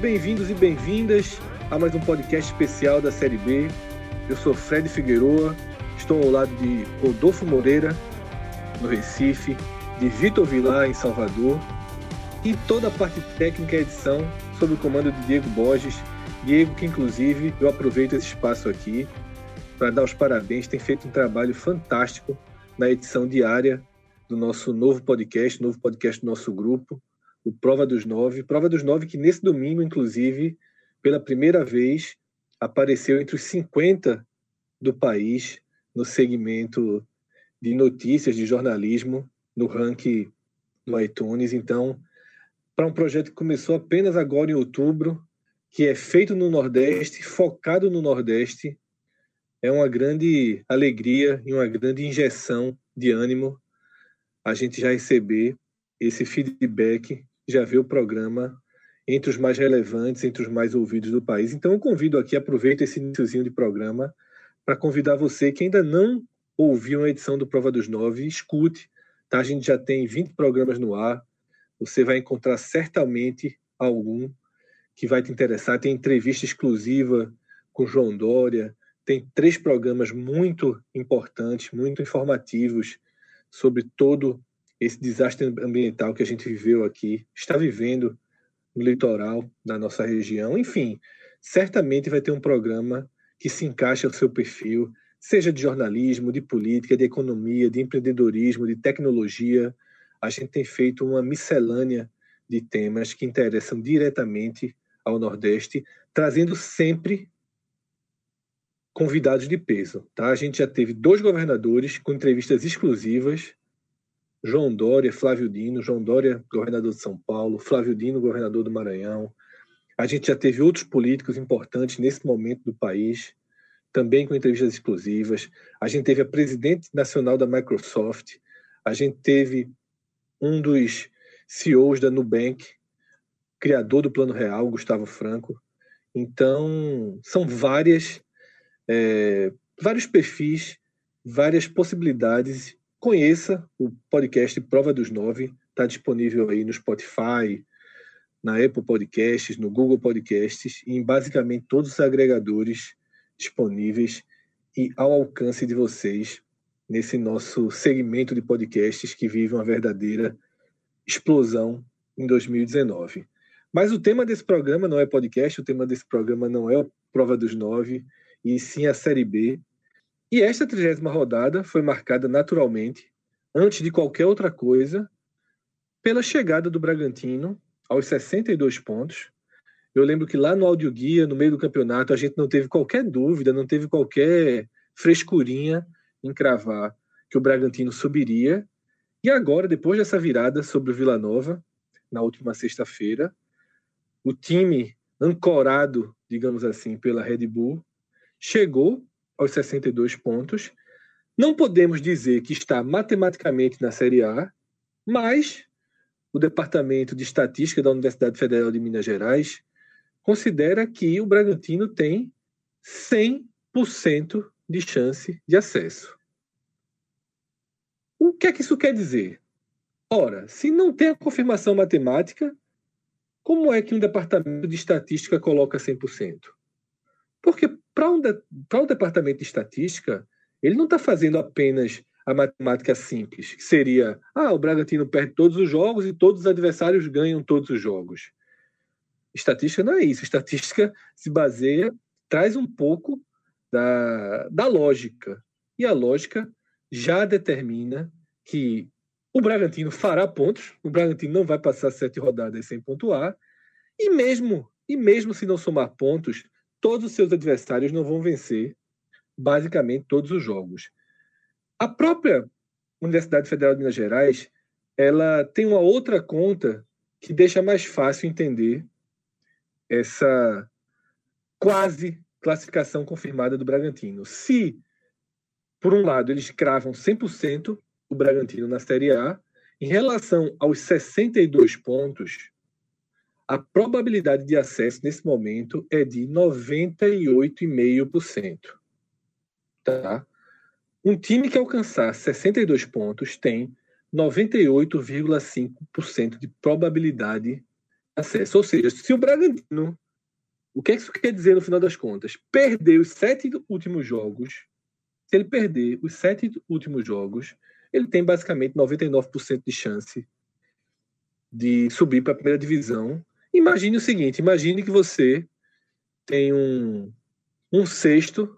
bem-vindos e bem-vindas a mais um podcast especial da Série B. Eu sou Fred Figueroa, estou ao lado de Rodolfo Moreira, no Recife, de Vitor Vilar, em Salvador, e toda a parte técnica e edição sob o comando de Diego Borges. Diego, que inclusive eu aproveito esse espaço aqui para dar os parabéns, tem feito um trabalho fantástico na edição diária do nosso novo podcast, novo podcast do nosso grupo o Prova dos Nove. Prova dos Nove que nesse domingo, inclusive, pela primeira vez, apareceu entre os 50 do país no segmento de notícias, de jornalismo, no ranking do iTunes. Então, para um projeto que começou apenas agora em outubro, que é feito no Nordeste, focado no Nordeste, é uma grande alegria e uma grande injeção de ânimo a gente já receber esse feedback já vê o programa entre os mais relevantes, entre os mais ouvidos do país. Então, eu convido aqui, aproveito esse iníciozinho de programa para convidar você que ainda não ouviu uma edição do Prova dos Nove, escute. Tá? A gente já tem 20 programas no ar. Você vai encontrar certamente algum que vai te interessar. Tem entrevista exclusiva com João Dória, tem três programas muito importantes, muito informativos sobre todo esse desastre ambiental que a gente viveu aqui, está vivendo no litoral da nossa região. Enfim, certamente vai ter um programa que se encaixe ao seu perfil, seja de jornalismo, de política, de economia, de empreendedorismo, de tecnologia. A gente tem feito uma miscelânea de temas que interessam diretamente ao Nordeste, trazendo sempre convidados de peso. Tá? A gente já teve dois governadores com entrevistas exclusivas João Dória, Flávio Dino, João Dória, governador de São Paulo, Flávio Dino, governador do Maranhão. A gente já teve outros políticos importantes nesse momento do país, também com entrevistas exclusivas. A gente teve a presidente nacional da Microsoft, a gente teve um dos CEOs da Nubank, criador do Plano Real, Gustavo Franco. Então, são várias, é, vários perfis, várias possibilidades conheça o podcast Prova dos Nove, está disponível aí no Spotify, na Apple Podcasts, no Google Podcasts e em basicamente todos os agregadores disponíveis e ao alcance de vocês nesse nosso segmento de podcasts que vive uma verdadeira explosão em 2019. Mas o tema desse programa não é podcast, o tema desse programa não é Prova dos Nove, e sim a Série B, e esta trigésima rodada foi marcada naturalmente, antes de qualquer outra coisa, pela chegada do Bragantino aos 62 pontos. Eu lembro que lá no audioguia, no meio do campeonato, a gente não teve qualquer dúvida, não teve qualquer frescurinha em cravar que o Bragantino subiria. E agora, depois dessa virada sobre o Vila Nova, na última sexta-feira, o time ancorado, digamos assim, pela Red Bull, chegou aos 62 pontos. Não podemos dizer que está matematicamente na Série A, mas o Departamento de Estatística da Universidade Federal de Minas Gerais considera que o Bragantino tem 100% de chance de acesso. O que é que isso quer dizer? Ora, se não tem a confirmação matemática, como é que um departamento de estatística coloca 100%? Porque para um, de, o departamento de estatística, ele não está fazendo apenas a matemática simples, que seria: ah, o Bragantino perde todos os jogos e todos os adversários ganham todos os jogos. Estatística não é isso. Estatística se baseia, traz um pouco da, da lógica. E a lógica já determina que o Bragantino fará pontos, o Bragantino não vai passar sete rodadas sem pontuar, e mesmo, e mesmo se não somar pontos, todos os seus adversários não vão vencer basicamente todos os jogos. A própria Universidade Federal de Minas Gerais, ela tem uma outra conta que deixa mais fácil entender essa quase classificação confirmada do Bragantino. Se, por um lado, eles cravam 100% o Bragantino na Série A, em relação aos 62 pontos, a probabilidade de acesso nesse momento é de 98,5%. Tá? Um time que alcançar 62 pontos tem 98,5% de probabilidade de acesso. Ou seja, se o Bragantino, o que, é que isso quer dizer no final das contas? Perder os sete últimos jogos, se ele perder os sete últimos jogos, ele tem basicamente 99% de chance de subir para a primeira divisão Imagine o seguinte: imagine que você tem um, um cesto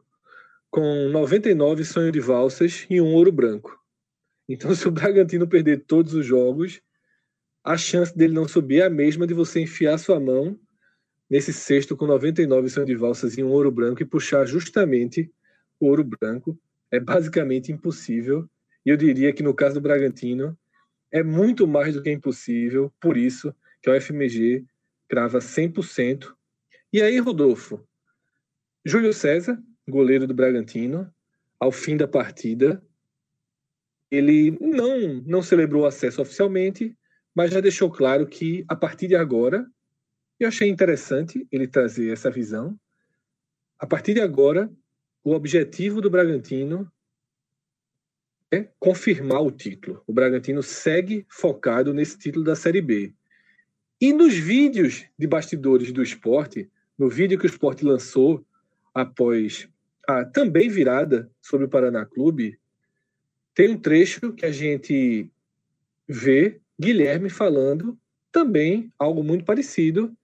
com 99 sonhos de valsas e um ouro branco. Então, se o Bragantino perder todos os jogos, a chance dele não subir é a mesma de você enfiar sua mão nesse cesto com 99 sonhos de valsas e um ouro branco e puxar justamente o ouro branco. É basicamente impossível. E eu diria que no caso do Bragantino é muito mais do que impossível, por isso que o FMG crava 100%. E aí, Rodolfo, Júlio César, goleiro do Bragantino, ao fim da partida, ele não, não celebrou o acesso oficialmente, mas já deixou claro que a partir de agora, eu achei interessante ele trazer essa visão. A partir de agora, o objetivo do Bragantino é confirmar o título. O Bragantino segue focado nesse título da Série B. E nos vídeos de bastidores do esporte, no vídeo que o esporte lançou após a também virada sobre o Paraná Clube, tem um trecho que a gente vê Guilherme falando também algo muito parecido.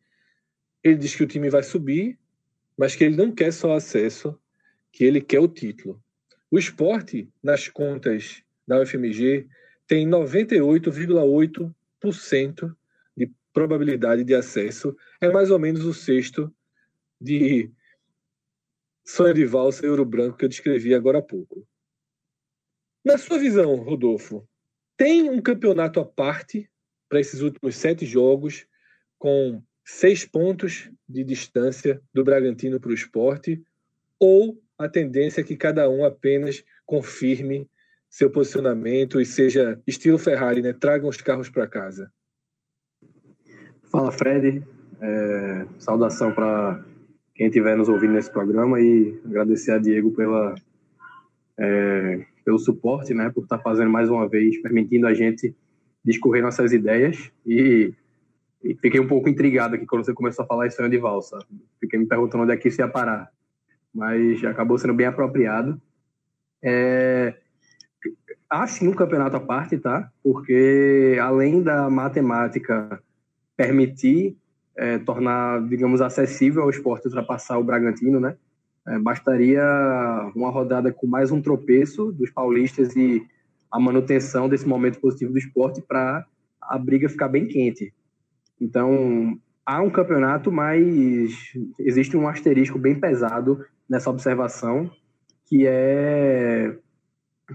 Ele diz que o time vai subir, mas que ele não quer só acesso, que ele quer o título. O esporte, nas contas da UFMG, tem 98,8% probabilidade de acesso é mais ou menos o sexto de sonho de valsa e ouro branco que eu descrevi agora há pouco. Na sua visão, Rodolfo, tem um campeonato à parte para esses últimos sete jogos, com seis pontos de distância do Bragantino para o esporte, ou a tendência é que cada um apenas confirme seu posicionamento e seja estilo Ferrari, né? Tragam os carros para casa. Fala, Fred. É, saudação para quem estiver nos ouvindo nesse programa e agradecer a Diego pela, é, pelo suporte, né, por estar tá fazendo mais uma vez, permitindo a gente discorrer nossas ideias e, e fiquei um pouco intrigado aqui quando você começou a falar sonho de valsa. Fiquei me perguntando onde é que isso ia parar, mas acabou sendo bem apropriado. É, há um campeonato à parte, tá? Porque além da matemática permitir é, tornar, digamos, acessível ao esporte ultrapassar o Bragantino, né? É, bastaria uma rodada com mais um tropeço dos paulistas e a manutenção desse momento positivo do esporte para a briga ficar bem quente. Então, há um campeonato, mas existe um asterisco bem pesado nessa observação, que é,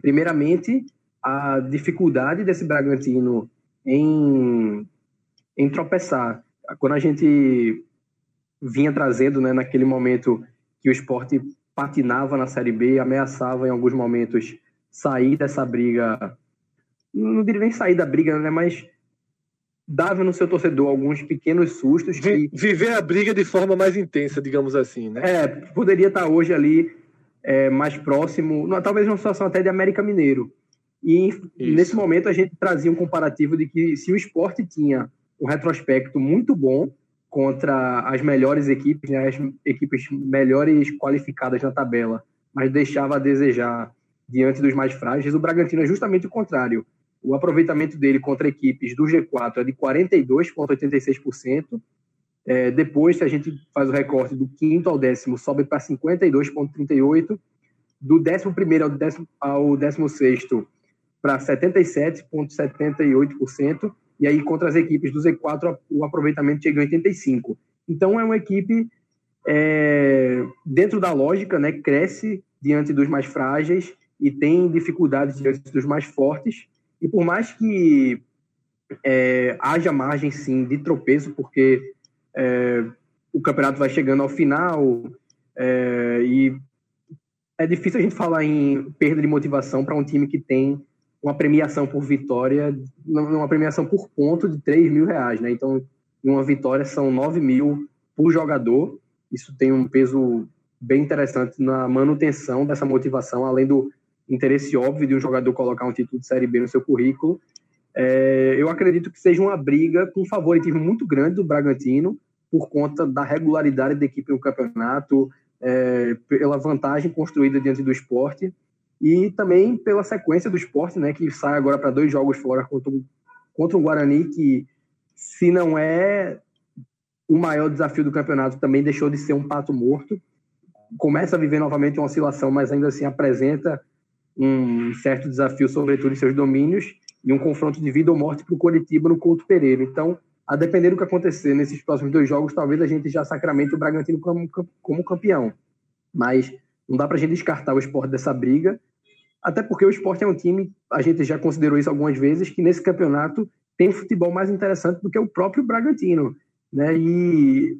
primeiramente, a dificuldade desse Bragantino em em tropeçar. Quando a gente vinha trazendo, né, naquele momento que o esporte patinava na Série B, ameaçava em alguns momentos sair dessa briga, não diria nem sair da briga, né, mas dava no seu torcedor alguns pequenos sustos. Que... Viver a briga de forma mais intensa, digamos assim, né? É, poderia estar hoje ali é, mais próximo, talvez uma situação até de América Mineiro. E Isso. nesse momento a gente trazia um comparativo de que se o esporte tinha um retrospecto muito bom contra as melhores equipes, né, as equipes melhores qualificadas na tabela, mas deixava a desejar diante dos mais frágeis. O Bragantino é justamente o contrário. O aproveitamento dele contra equipes do G4 é de 42,86%. É, depois, se a gente faz o recorte do quinto ao décimo, sobe para 52,38%. Do décimo primeiro ao décimo, ao décimo sexto, para 77,78%. E aí, contra as equipes do Z4, o aproveitamento chega em 85. Então, é uma equipe, é, dentro da lógica, né, cresce diante dos mais frágeis e tem dificuldades diante dos mais fortes. E por mais que é, haja margem, sim, de tropeço, porque é, o campeonato vai chegando ao final é, e é difícil a gente falar em perda de motivação para um time que tem uma premiação por vitória, uma premiação por ponto de 3 mil reais, né? Então, uma vitória são 9 mil por jogador. Isso tem um peso bem interessante na manutenção dessa motivação, além do interesse óbvio de um jogador colocar um título de Série B no seu currículo. É, eu acredito que seja uma briga com um favoritismo muito grande do Bragantino, por conta da regularidade da equipe no campeonato, é, pela vantagem construída diante do esporte e também pela sequência do esporte, né, que sai agora para dois jogos fora contra, contra o Guarani, que se não é o maior desafio do campeonato, também deixou de ser um pato morto. Começa a viver novamente uma oscilação, mas ainda assim apresenta um certo desafio, sobretudo em seus domínios, e um confronto de vida ou morte para o Coritiba no Couto Pereira. Então, a depender do que acontecer nesses próximos dois jogos, talvez a gente já sacramente o Bragantino como, como campeão. Mas não dá para a gente descartar o esporte dessa briga, até porque o esporte é um time, a gente já considerou isso algumas vezes, que nesse campeonato tem futebol mais interessante do que o próprio Bragantino. Né? E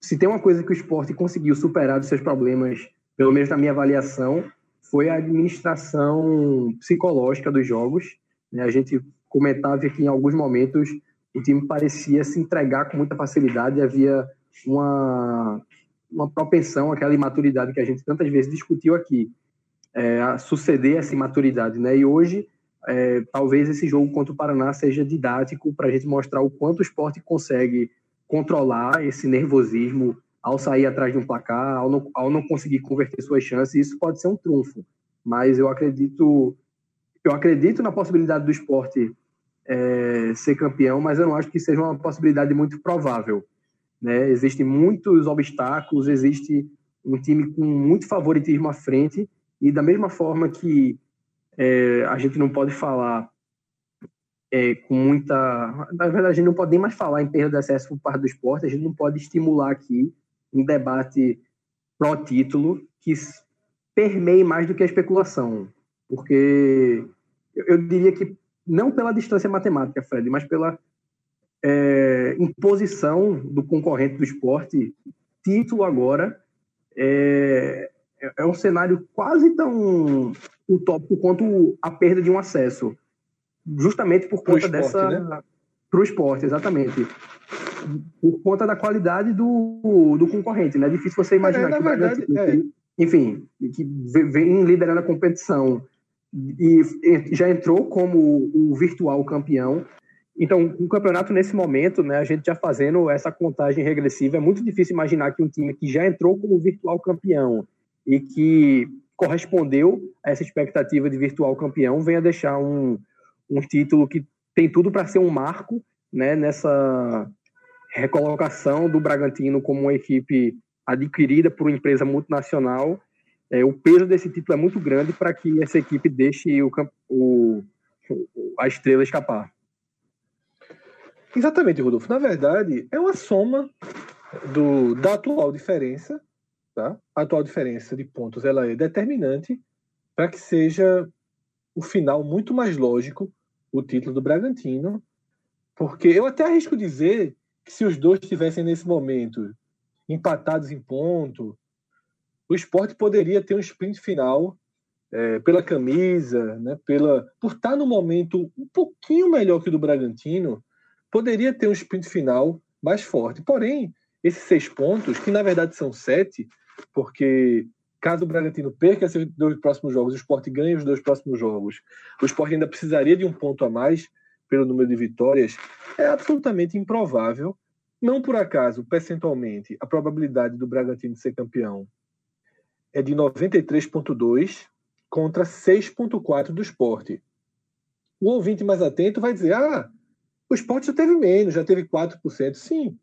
se tem uma coisa que o esporte conseguiu superar dos seus problemas, pelo menos na minha avaliação, foi a administração psicológica dos jogos. Né? A gente comentava aqui em alguns momentos o time parecia se entregar com muita facilidade, havia uma, uma propensão, aquela imaturidade que a gente tantas vezes discutiu aqui, é, a suceder essa imaturidade. Né? E hoje, é, talvez esse jogo contra o Paraná seja didático para a gente mostrar o quanto o esporte consegue controlar esse nervosismo ao sair atrás de um placar, ao não, ao não conseguir converter suas chances. Isso pode ser um trunfo, mas eu acredito eu acredito na possibilidade do esporte é, ser campeão, mas eu não acho que seja uma possibilidade muito provável. Né? Existem muitos obstáculos, existe um time com muito favoritismo à frente, e da mesma forma que é, a gente não pode falar é, com muita. Na verdade, a gente não pode nem mais falar em perda de acesso por parte do esporte, a gente não pode estimular aqui um debate pró-título que permeie mais do que a especulação. Porque eu diria que não pela distância matemática, Fred, mas pela é, imposição do concorrente do esporte, título agora é, é um cenário quase tão utópico quanto a perda de um acesso, justamente por conta esporte, dessa né? para o esporte, exatamente. Por conta da qualidade do, do concorrente, né? É difícil você imaginar é, que, verdade, é. enfim, que vem liderando a competição e já entrou como o virtual campeão. Então, o campeonato nesse momento, né, a gente já fazendo essa contagem regressiva, é muito difícil imaginar que um time que já entrou como virtual campeão e que correspondeu a essa expectativa de virtual campeão venha deixar um, um título que tem tudo para ser um marco né, nessa recolocação do Bragantino como uma equipe adquirida por uma empresa multinacional é, o peso desse título é muito grande para que essa equipe deixe o, o, a estrela escapar. Exatamente, Rodolfo. Na verdade, é uma soma do, da atual diferença. Tá? A atual diferença de pontos ela é determinante para que seja o final muito mais lógico o título do Bragantino. Porque eu até arrisco dizer que se os dois estivessem nesse momento empatados em ponto, o esporte poderia ter um sprint final é, pela camisa, né, pela, por estar no momento um pouquinho melhor que o do Bragantino, poderia ter um sprint final mais forte. Porém, esses seis pontos, que na verdade são sete, porque caso o Bragantino perca esses dois próximos jogos, o esporte ganha os dois próximos jogos, o esporte ainda precisaria de um ponto a mais pelo número de vitórias, é absolutamente improvável. Não por acaso, percentualmente, a probabilidade do Bragantino ser campeão é de 93,2 contra 6,4 do esporte. O ouvinte mais atento vai dizer: ah, o esporte já teve menos, já teve 4%. Sim,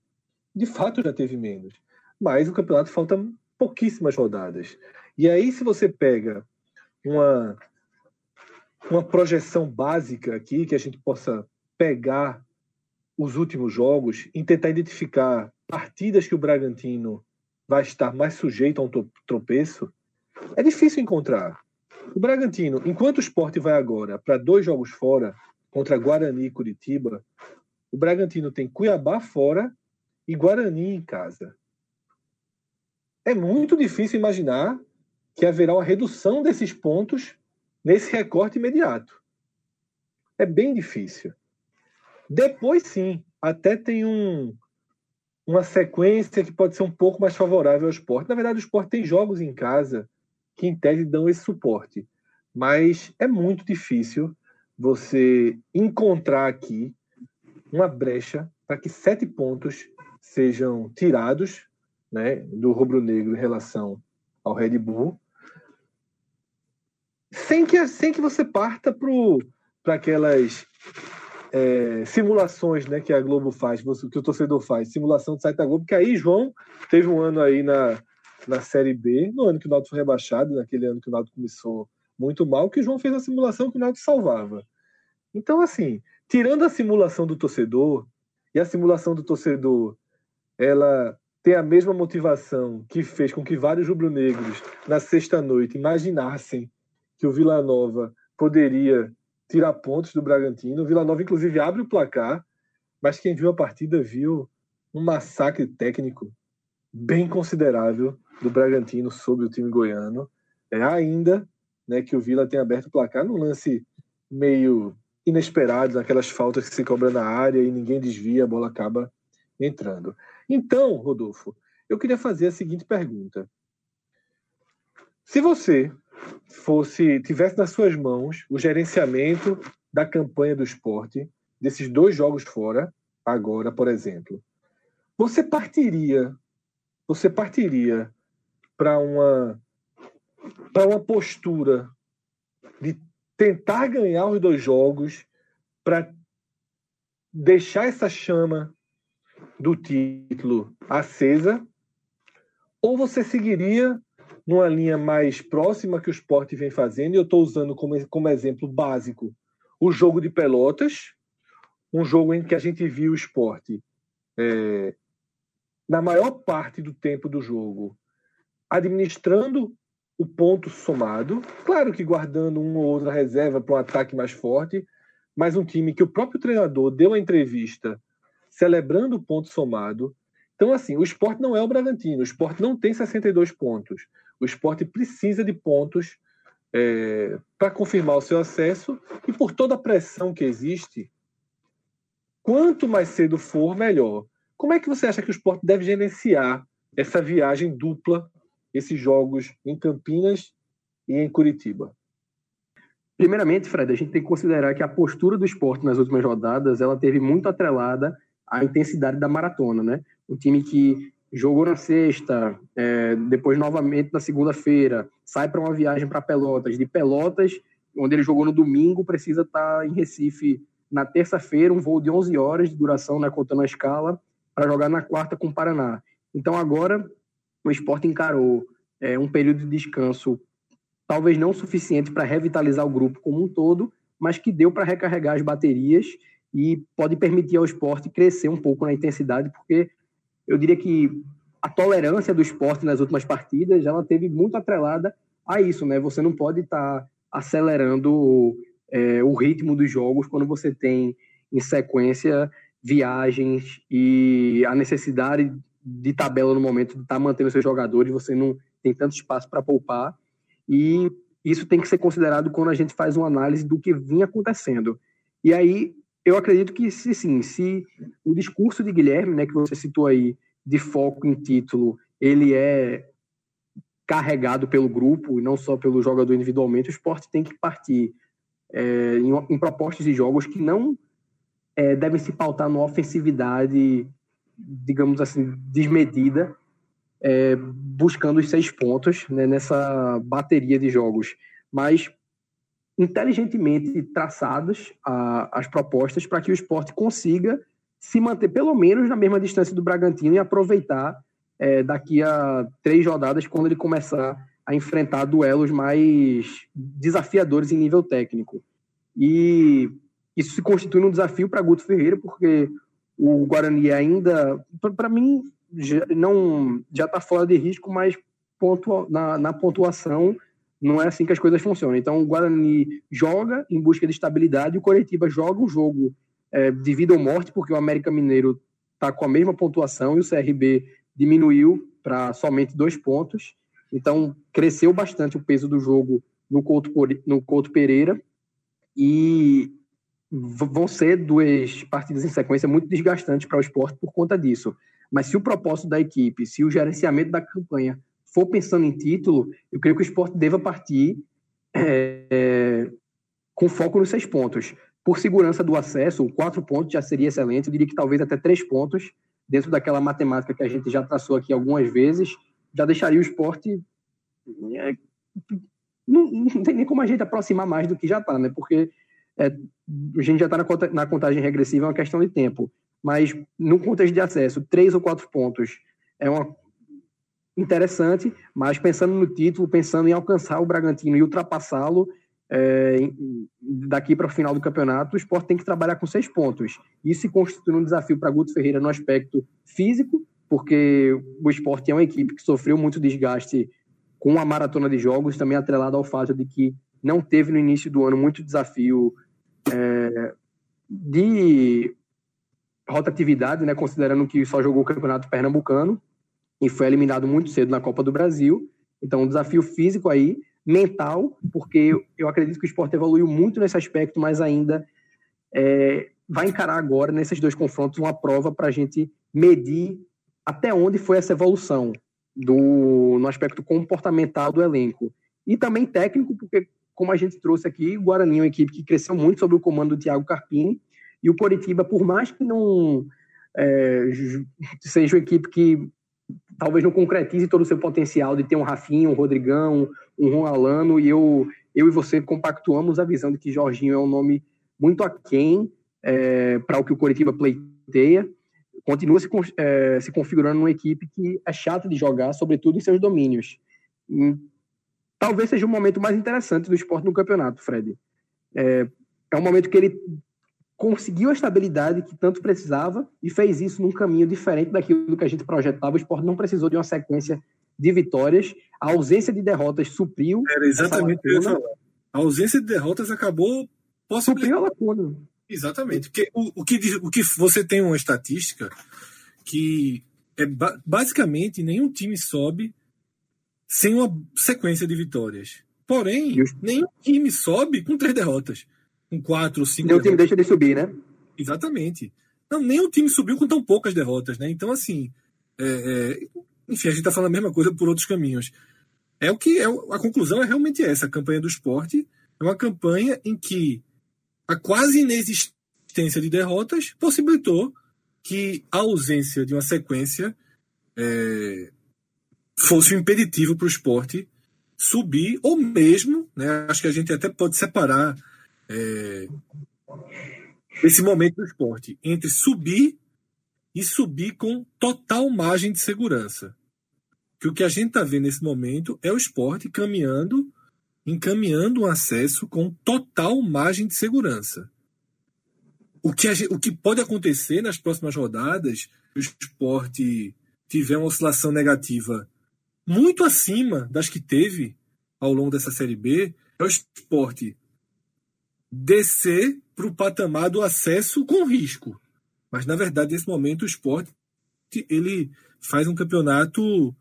de fato já teve menos. Mas o campeonato falta pouquíssimas rodadas. E aí, se você pega uma, uma projeção básica aqui, que a gente possa pegar os últimos jogos e tentar identificar partidas que o Bragantino vai estar mais sujeito a um tropeço, é difícil encontrar. O Bragantino, enquanto o esporte vai agora para dois jogos fora, contra Guarani e Curitiba, o Bragantino tem Cuiabá fora e Guarani em casa. É muito difícil imaginar que haverá uma redução desses pontos nesse recorte imediato. É bem difícil. Depois sim, até tem um, uma sequência que pode ser um pouco mais favorável ao esporte. Na verdade, o esporte tem jogos em casa que, em tese, dão esse suporte. Mas é muito difícil você encontrar aqui uma brecha para que sete pontos sejam tirados né, do rubro-negro em relação ao Red Bull, sem que, sem que você parta para aquelas é, simulações né, que a Globo faz, que o torcedor faz, simulação de site da Globo, que aí João teve um ano aí na, na Série B, no ano que o Náutico foi rebaixado, naquele ano que o Náutico começou muito mal, que o João fez a simulação que o Náutico salvava. Então, assim, tirando a simulação do torcedor, e a simulação do torcedor, ela tem a mesma motivação que fez com que vários rubro-negros, na sexta-noite, imaginassem que o Vila Nova poderia tirar pontos do Bragantino. O Vila Nova, inclusive, abre o placar, mas quem viu a partida viu um massacre técnico bem considerável do Bragantino sobre o time goiano. É ainda né, que o Vila tem aberto o placar num lance meio inesperado, naquelas faltas que se cobra na área e ninguém desvia, a bola acaba entrando. Então, Rodolfo, eu queria fazer a seguinte pergunta. Se você fosse tivesse nas suas mãos o gerenciamento da campanha do esporte, desses dois jogos fora, agora, por exemplo, você partiria você partiria para uma para uma postura de tentar ganhar os dois jogos para deixar essa chama do título acesa? Ou você seguiria numa linha mais próxima que o esporte vem fazendo, e eu estou usando como, como exemplo básico o jogo de Pelotas, um jogo em que a gente viu o esporte é, na maior parte do tempo do jogo administrando o ponto somado, claro que guardando uma ou outra reserva para um ataque mais forte, mas um time que o próprio treinador deu a entrevista celebrando o ponto somado. Então, assim, o esporte não é o Bragantino, o esporte não tem 62 pontos. O esporte precisa de pontos é, para confirmar o seu acesso e por toda a pressão que existe, quanto mais cedo for, melhor. Como é que você acha que o esporte deve gerenciar essa viagem dupla, esses jogos em Campinas e em Curitiba? Primeiramente, Fred, a gente tem que considerar que a postura do esporte nas últimas rodadas ela teve muito atrelada à intensidade da maratona, né? Um time que jogou na sexta, é, depois novamente na segunda-feira, sai para uma viagem para Pelotas, de Pelotas, onde ele jogou no domingo, precisa estar tá em Recife na terça-feira, um voo de 11 horas de duração, né, contando a escala, para jogar na quarta com o Paraná. Então agora o esporte encarou é, um período de descanso talvez não suficiente para revitalizar o grupo como um todo, mas que deu para recarregar as baterias e pode permitir ao esporte crescer um pouco na intensidade, porque eu diria que a tolerância do esporte nas últimas partidas ela teve muito atrelada a isso, né? Você não pode estar tá acelerando é, o ritmo dos jogos quando você tem em sequência viagens e a necessidade de tabela no momento de estar tá mantendo seus jogadores, você não tem tanto espaço para poupar e isso tem que ser considerado quando a gente faz uma análise do que vinha acontecendo. E aí eu acredito que se sim, se o discurso de Guilherme, né, que você citou aí, de foco em título, ele é carregado pelo grupo e não só pelo jogador individualmente, o esporte tem que partir é, em, em, propostas de jogos que não é, devem se pautar numa ofensividade, digamos assim, desmedida, é, buscando os seis pontos né, nessa bateria de jogos, mas inteligentemente traçadas a, as propostas para que o esporte consiga se manter pelo menos na mesma distância do Bragantino e aproveitar é, daqui a três rodadas quando ele começar a enfrentar duelos mais desafiadores em nível técnico. E isso se constitui um desafio para Guto Ferreira, porque o Guarani ainda, para mim, já, está fora de risco, mas pontua, na, na pontuação não é assim que as coisas funcionam. Então, o Guarani joga em busca de estabilidade, o Coritiba joga um jogo é, de vida ou morte, porque o América Mineiro está com a mesma pontuação e o CRB diminuiu para somente dois pontos. Então, cresceu bastante o peso do jogo no Couto, no Couto Pereira. E vão ser duas partidas em sequência muito desgastantes para o esporte por conta disso. Mas se o propósito da equipe, se o gerenciamento da campanha for pensando em título, eu creio que o esporte deva partir é, é, com foco nos seis pontos. Por segurança do acesso, quatro pontos já seria excelente. Eu diria que talvez até três pontos, dentro daquela matemática que a gente já traçou aqui algumas vezes, já deixaria o esporte. É, não, não, tem nem como a gente aproximar mais do que já está, né? Porque a gente já está na, na contagem regressiva, é uma questão de tempo. Mas no contexto de acesso, três ou quatro pontos é uma interessante, mas pensando no título, pensando em alcançar o Bragantino e ultrapassá-lo, é, daqui para o final do campeonato, o esporte tem que trabalhar com seis pontos. Isso constitui um desafio para Guto Ferreira no aspecto físico, porque o esporte é uma equipe que sofreu muito desgaste com a maratona de jogos, também atrelado ao fato de que não teve no início do ano muito desafio é, de rotatividade, né, considerando que só jogou o campeonato pernambucano e foi eliminado muito cedo na Copa do Brasil. Então, um desafio físico aí, mental, porque eu acredito que o esporte evoluiu muito nesse aspecto, mas ainda é, vai encarar agora, nesses dois confrontos, uma prova para a gente medir até onde foi essa evolução do, no aspecto comportamental do elenco. E também técnico, porque, como a gente trouxe aqui, o Guarani é uma equipe que cresceu muito sob o comando do Thiago Carpini, e o Coritiba, por mais que não é, seja uma equipe que talvez não concretize todo o seu potencial de ter um Rafinha, um Rodrigão, um Juan Alano, e eu, eu e você compactuamos a visão de que Jorginho é um nome muito aquém é, para o que o Coritiba pleiteia. Continua se, é, se configurando uma equipe que é chata de jogar, sobretudo em seus domínios. E, talvez seja o momento mais interessante do esporte no campeonato, Fred. É, é um momento que ele conseguiu a estabilidade que tanto precisava e fez isso num caminho diferente daquilo que a gente projetava. O esporte não precisou de uma sequência de vitórias. A ausência de derrotas supriu. Era exatamente o que eu ia falar. A ausência de derrotas acabou Supriu a lacuna. Exatamente. Porque o, o, que, o que você tem uma estatística que é basicamente nenhum time sobe sem uma sequência de vitórias. Porém, nenhum time sobe com três derrotas com quatro ou cinco. Nem o time deixa de subir, né? Exatamente. Não, nem o time subiu com tão poucas derrotas, né? Então, assim, é, é, enfim, a gente está falando a mesma coisa por outros caminhos. É o que é a conclusão é realmente essa. A campanha do esporte é uma campanha em que a quase inexistência de derrotas possibilitou que a ausência de uma sequência é, fosse um impeditivo para o esporte subir, ou mesmo, né, acho que a gente até pode separar é, esse momento do esporte entre subir e subir com total margem de segurança. Que o que a gente está vendo nesse momento é o esporte caminhando, encaminhando um acesso com total margem de segurança. O que, gente, o que pode acontecer nas próximas rodadas, o esporte tiver uma oscilação negativa muito acima das que teve ao longo dessa Série B, é o esporte descer para o patamar do acesso com risco. Mas, na verdade, nesse momento, o esporte ele faz um campeonato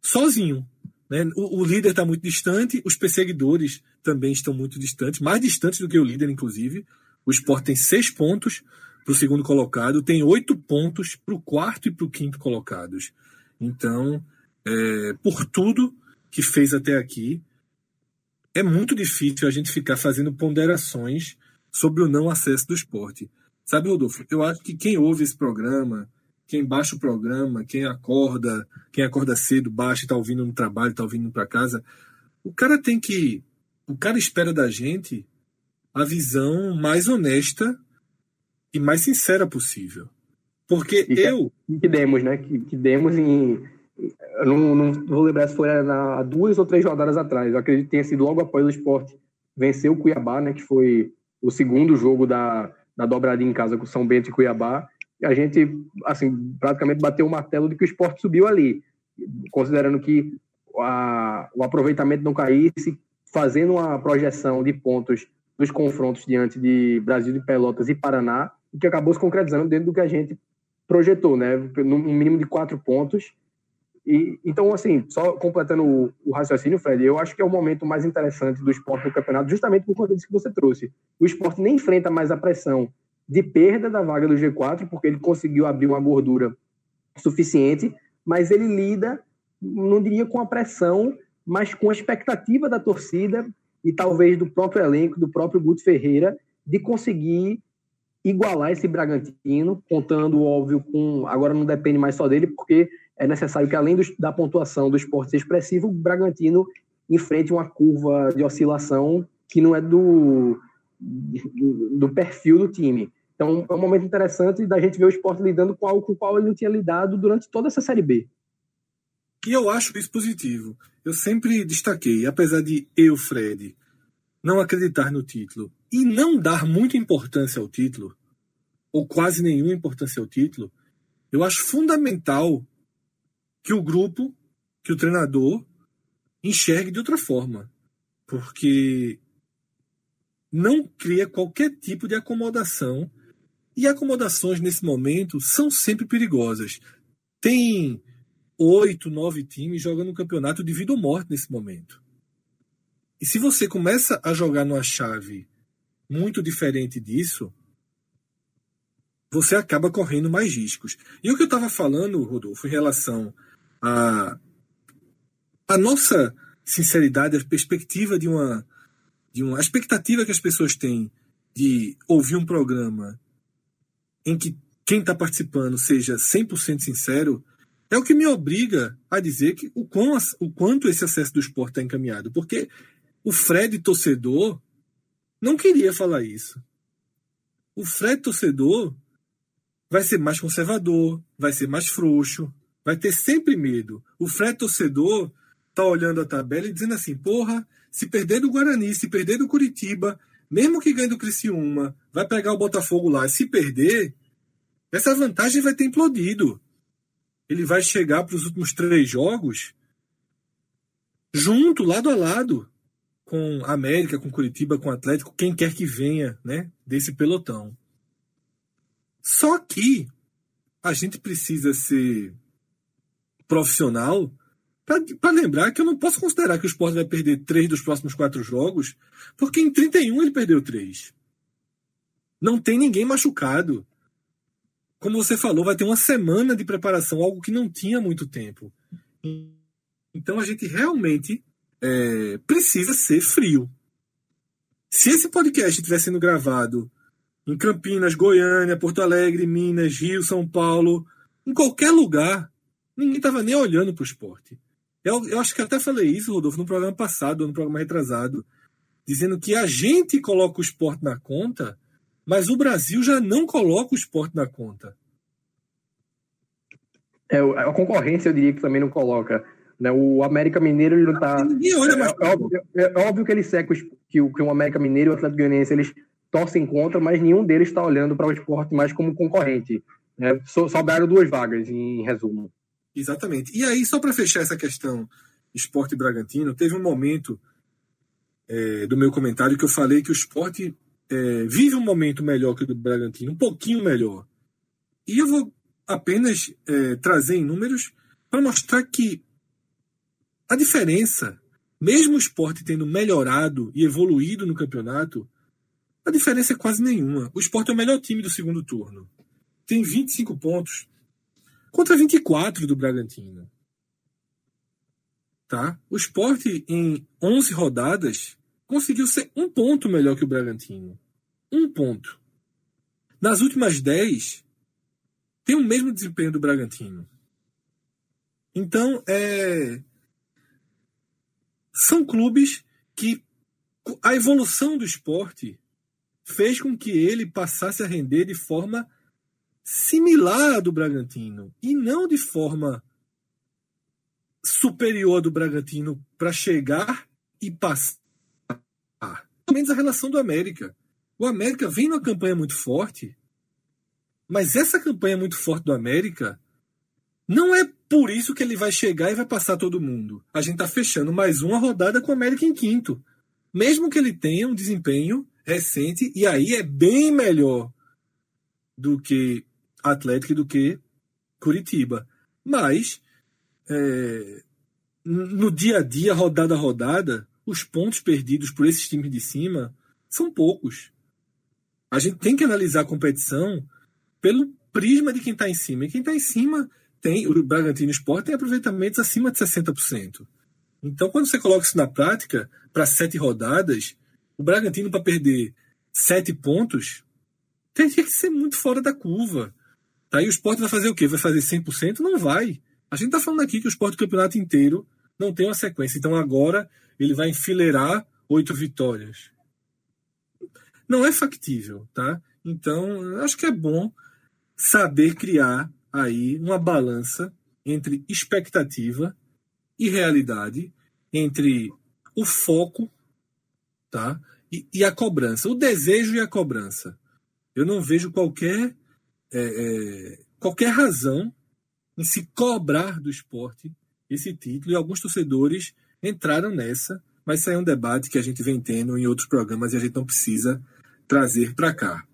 sozinho. Né? O, o líder está muito distante, os perseguidores também estão muito distantes, mais distantes do que o líder, inclusive. O esporte tem seis pontos para o segundo colocado, tem oito pontos para o quarto e para o quinto colocados. Então, é, por tudo que fez até aqui, é muito difícil a gente ficar fazendo ponderações sobre o não acesso do esporte. Sabe, Rodolfo, eu acho que quem ouve esse programa, quem baixa o programa, quem acorda, quem acorda cedo, baixa e está ouvindo no trabalho, está ouvindo para casa, o cara tem que. O cara espera da gente a visão mais honesta e mais sincera possível. Porque e eu. Que, demos, né? Que, que demos em eu não, não, vou lembrar se foi há duas ou três rodadas atrás. Eu acredito que tenha sido logo após o esporte vencer o Cuiabá, né? Que foi o segundo jogo da, da dobradinha em casa com São Bento e Cuiabá. E a gente, assim, praticamente bateu o martelo de que o esporte subiu ali, considerando que a, o aproveitamento não caísse, fazendo uma projeção de pontos nos confrontos diante de Brasil de Pelotas e Paraná, que acabou se concretizando dentro do que a gente projetou, né? No mínimo de quatro pontos E, então, assim, só completando o, o, raciocínio, Fred, eu acho que é o momento mais interessante do esporte no campeonato, justamente por conta disso que você trouxe. O esporte nem enfrenta mais a pressão de perda da vaga do G4, porque ele conseguiu abrir uma gordura suficiente, mas ele lida, não diria com a pressão, mas com a expectativa da torcida e talvez do próprio elenco, do próprio Guto Ferreira, de conseguir igualar esse Bragantino, contando, óbvio, com. Agora não depende mais só dele, porque é necessário que, além do, da pontuação do esporte ser expressivo, o Bragantino enfrente uma curva de oscilação que não é do, do, do perfil do time. Então, é um momento interessante da gente ver o esporte lidando com algo com o qual ele não tinha lidado durante toda essa Série B. E eu acho isso positivo. Eu sempre destaquei, apesar de eu, Fred, não acreditar no título e não dar muita importância ao título, ou quase nenhuma importância ao título, eu acho fundamental que o grupo, que o treinador, enxergue de outra forma. Porque não cria qualquer tipo de acomodação e acomodações nesse momento são sempre perigosas. Tem oito, nove times jogando um campeonato de vida ou morte nesse momento. E se você começa a jogar numa chave muito diferente disso, você acaba correndo mais riscos. E o que eu estava falando, Rodolfo, em relação a, a nossa sinceridade, a perspectiva de uma, de uma a expectativa que as pessoas têm de ouvir um programa em que quem está participando seja 100% sincero, é o que me obriga a dizer que o, quão, o quanto esse acesso do esporte está encaminhado. Porque o Fred torcedor não queria falar isso. O Fred torcedor vai ser mais conservador, vai ser mais frouxo, vai ter sempre medo. O Fred torcedor tá olhando a tabela e dizendo assim: porra, se perder do Guarani, se perder do Curitiba, mesmo que ganhe do Criciúma, vai pegar o Botafogo lá. Se perder, essa vantagem vai ter implodido. Ele vai chegar para os últimos três jogos junto, lado a lado, com América, com Curitiba, com Atlético, quem quer que venha né, desse pelotão. Só que a gente precisa ser profissional para lembrar que eu não posso considerar que o Sport vai perder três dos próximos quatro jogos, porque em 31 ele perdeu três. Não tem ninguém machucado. Como você falou, vai ter uma semana de preparação, algo que não tinha muito tempo. Então a gente realmente é, precisa ser frio. Se esse podcast estiver sendo gravado em Campinas, Goiânia, Porto Alegre, Minas, Rio, São Paulo, em qualquer lugar, ninguém estava nem olhando para o esporte. Eu, eu, acho que até falei isso, Rodolfo, no programa passado, no programa retrasado, dizendo que a gente coloca o esporte na conta, mas o Brasil já não coloca o esporte na conta. É, a concorrência eu diria que também não coloca. Né? O América Mineiro ele não está. É, é, óbvio, é, óbvio que ele seca que o, que o América Mineiro e o Atlético Goianiense eles torcem contra, mas nenhum deles está olhando para o esporte mais como concorrente. Né? Sobraram duas vagas, em resumo. Exatamente. E aí, só para fechar essa questão esporte Bragantino, teve um momento é, do meu comentário que eu falei que o esporte é, vive um momento melhor que o do Bragantino, um pouquinho melhor. E eu vou apenas é, trazer em números para mostrar que a diferença, mesmo o esporte tendo melhorado e evoluído no campeonato, a diferença é quase nenhuma. O Sport é o melhor time do segundo turno. Tem 25 pontos contra 24 do Bragantino. Tá? O Sport, em 11 rodadas, conseguiu ser um ponto melhor que o Bragantino. Um ponto. Nas últimas 10, tem o mesmo desempenho do Bragantino. Então, é... são clubes que a evolução do esporte fez com que ele passasse a render de forma similar à do Bragantino e não de forma superior do Bragantino para chegar e passar. Pelo menos a relação do América. O América vem numa campanha muito forte, mas essa campanha muito forte do América não é por isso que ele vai chegar e vai passar todo mundo. A gente está fechando mais uma rodada com o América em quinto. Mesmo que ele tenha um desempenho recente, e aí é bem melhor do que Atlético do que Curitiba. Mas é, no dia a dia, rodada a rodada, os pontos perdidos por esses times de cima são poucos. A gente tem que analisar a competição pelo prisma de quem está em cima. E quem está em cima tem, o Bragantino Sport tem aproveitamentos acima de 60%. Então, quando você coloca isso na prática, para sete rodadas, o Bragantino, para perder sete pontos, teria que ser muito fora da curva. E o esporte vai fazer o quê? Vai fazer 100%? Não vai. A gente está falando aqui que o esporte do campeonato inteiro não tem uma sequência. Então agora ele vai enfileirar oito vitórias. Não é factível, tá? Então, acho que é bom saber criar aí uma balança entre expectativa e realidade, entre o foco, tá? E, e a cobrança, o desejo e a cobrança. Eu não vejo qualquer é, é, qualquer razão em se cobrar do esporte esse título, e alguns torcedores entraram nessa, mas isso é um debate que a gente vem tendo em outros programas e a gente não precisa trazer para cá.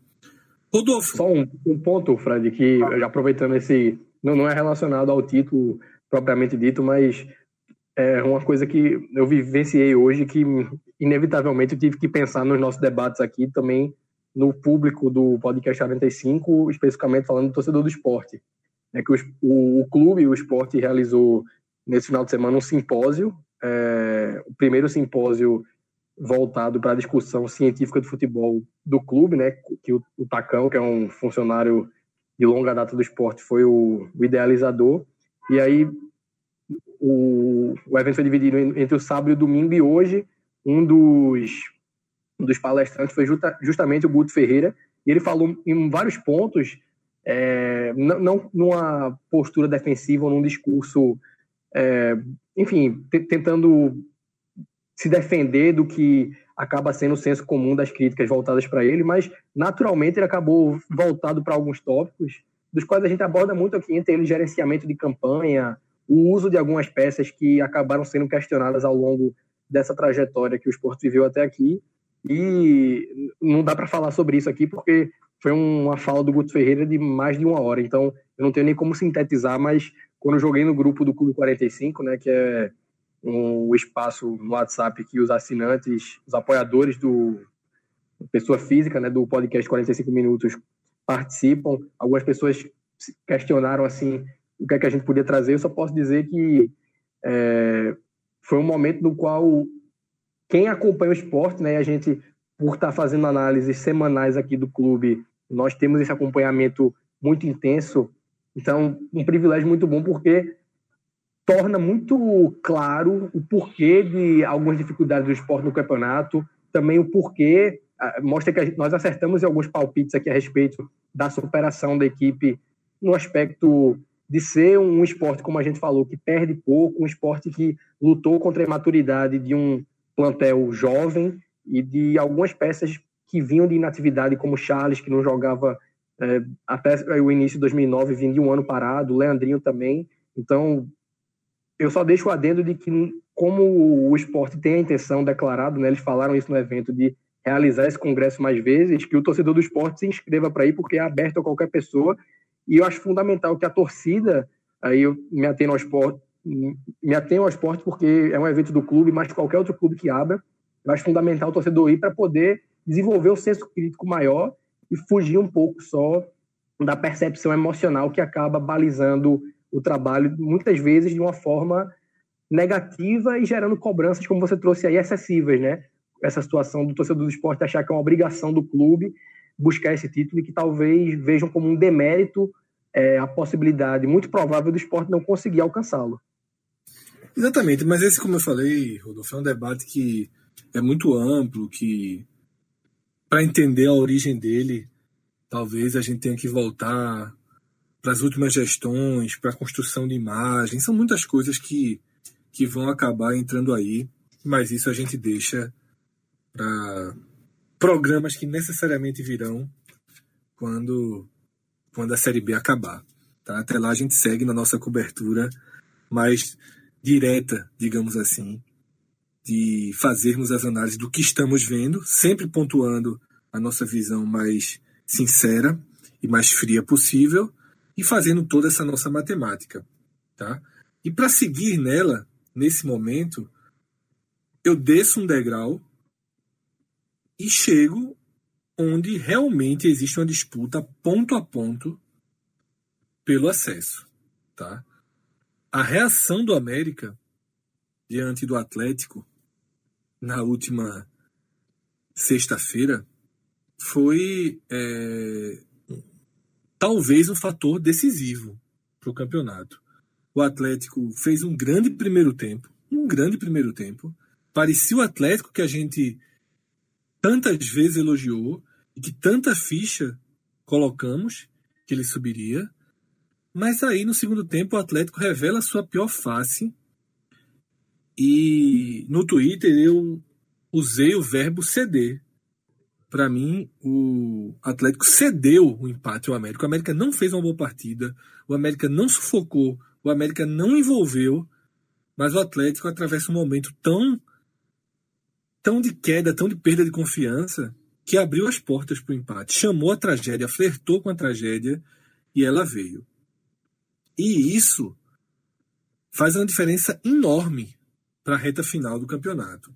Rodolfo. Só um, um, ponto, Fred, que aproveitando esse. Não, não é relacionado ao título propriamente dito, mas é uma coisa que eu vivenciei hoje que inevitavelmente eu tive que pensar nos nossos debates aqui também no público do podcast 45, especificamente falando do torcedor do esporte. É que o, o, o clube, o esporte, realizou nesse final de semana um simpósio, é, o primeiro simpósio voltado para a discussão científica do futebol do clube, né? Que o, o Tacão, que é um funcionário de longa data do esporte, foi o, o idealizador. E aí o, o evento foi dividido entre o sábado e o domingo, e hoje um dos dos palestrantes foi justa, justamente o Guto Ferreira, e ele falou em vários pontos, é, não, não numa postura defensiva ou num discurso, é, enfim, tentando se defender do que acaba sendo o senso comum das críticas voltadas para ele, mas naturalmente ele acabou voltado para alguns tópicos, dos quais a gente aborda muito aqui, entre eles gerenciamento de campanha, o uso de algumas peças que acabaram sendo questionadas ao longo dessa trajetória que o esporte viveu até aqui, e não dá para falar sobre isso aqui porque foi uma fala do Guto Ferreira de mais de uma hora. Então eu não tenho nem como sintetizar, mas quando eu joguei no grupo do Clube 45, né, que é um espaço no WhatsApp que os assinantes, os apoiadores do pessoa física, né, do podcast 45 minutos participam. Algumas pessoas questionaram assim o que é que a gente podia trazer. Eu só posso dizer que é, foi um momento no qual quem acompanha o esporte, né, a gente, por estar tá fazendo análises semanais aqui do clube, nós temos esse acompanhamento muito intenso. Então, um privilégio muito bom, porque torna muito claro o porquê de algumas dificuldades do esporte no campeonato, também o porquê, ah, mostra que nós acertamos em alguns palpites aqui a respeito da superação da equipe no aspecto de ser um esporte, como a gente falou, que perde pouco, um esporte que lutou contra a imaturidade de um plantel jovem e de algumas peças que vinham de inatividade, como Charles, que não jogava é, até o início de 2009, vindo de um ano parado, o Leandrinho também. Então, eu só deixo o adendo de que, como o esporte tem a intenção declarado, né, eles falaram isso no evento, de realizar esse congresso mais vezes, que o torcedor do esporte se inscreva para ir, porque é aberto a qualquer pessoa. E eu acho fundamental que a torcida, aí eu me atendo ao esporte, me atenho ao esporte porque é um evento do clube, mas qualquer outro clube que abra, eu acho fundamental o torcedor ir para poder desenvolver o senso crítico maior e fugir um pouco só da percepção emocional que acaba balizando o trabalho, muitas vezes de uma forma negativa e gerando cobranças, como você trouxe aí, excessivas, né? Essa situação do torcedor do esporte achar que é uma obrigação do clube buscar esse título e que talvez vejam como um demérito é, a possibilidade muito provável do esporte não conseguir alcançá-lo. Exatamente, mas esse, como eu falei, Rodolfo, é um debate que é muito amplo, que para entender a origem dele, talvez a gente tenha que voltar para as últimas gestões, para a construção de imagem, são muitas coisas que, que vão acabar entrando aí, mas isso a gente deixa para programas que necessariamente virão quando, quando a Série B acabar. Tá? Até lá a gente segue na nossa cobertura, mas direta, digamos assim, de fazermos as análises do que estamos vendo, sempre pontuando a nossa visão mais sincera e mais fria possível e fazendo toda essa nossa matemática, tá? E para seguir nela, nesse momento, eu desço um degrau e chego onde realmente existe uma disputa ponto a ponto pelo acesso, tá? A reação do América diante do Atlético na última sexta-feira foi é, talvez um fator decisivo para o campeonato. O Atlético fez um grande primeiro tempo, um grande primeiro tempo. Parecia o Atlético que a gente tantas vezes elogiou e que tanta ficha colocamos que ele subiria. Mas aí no segundo tempo o Atlético revela sua pior face. E no Twitter eu usei o verbo ceder. Para mim, o Atlético cedeu o empate ao América. O América não fez uma boa partida, o América não sufocou, o América não envolveu, mas o Atlético atravessa um momento tão tão de queda, tão de perda de confiança, que abriu as portas para o empate, chamou a tragédia, flertou com a tragédia e ela veio. E isso faz uma diferença enorme para a reta final do campeonato.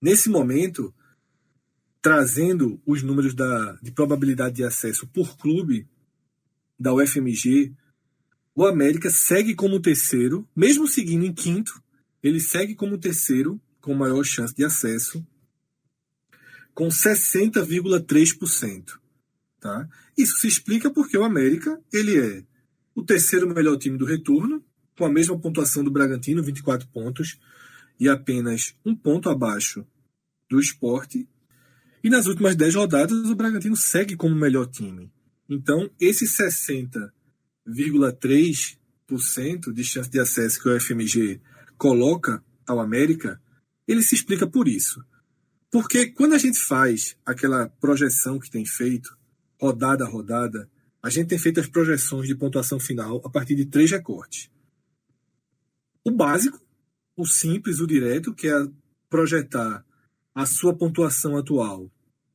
Nesse momento, trazendo os números da, de probabilidade de acesso por clube da UFMG, o América segue como terceiro, mesmo seguindo em quinto, ele segue como terceiro com maior chance de acesso, com 60,3%. Tá? Isso se explica porque o América ele é o terceiro melhor time do retorno, com a mesma pontuação do Bragantino, 24 pontos, e apenas um ponto abaixo do esporte. E nas últimas 10 rodadas, o Bragantino segue como melhor time. Então, esse 60,3% de chance de acesso que o FMG coloca ao América ele se explica por isso. Porque quando a gente faz aquela projeção que tem feito, rodada a rodada, a gente tem feito as projeções de pontuação final a partir de três recortes. O básico, o simples, o direto, que é projetar a sua pontuação atual,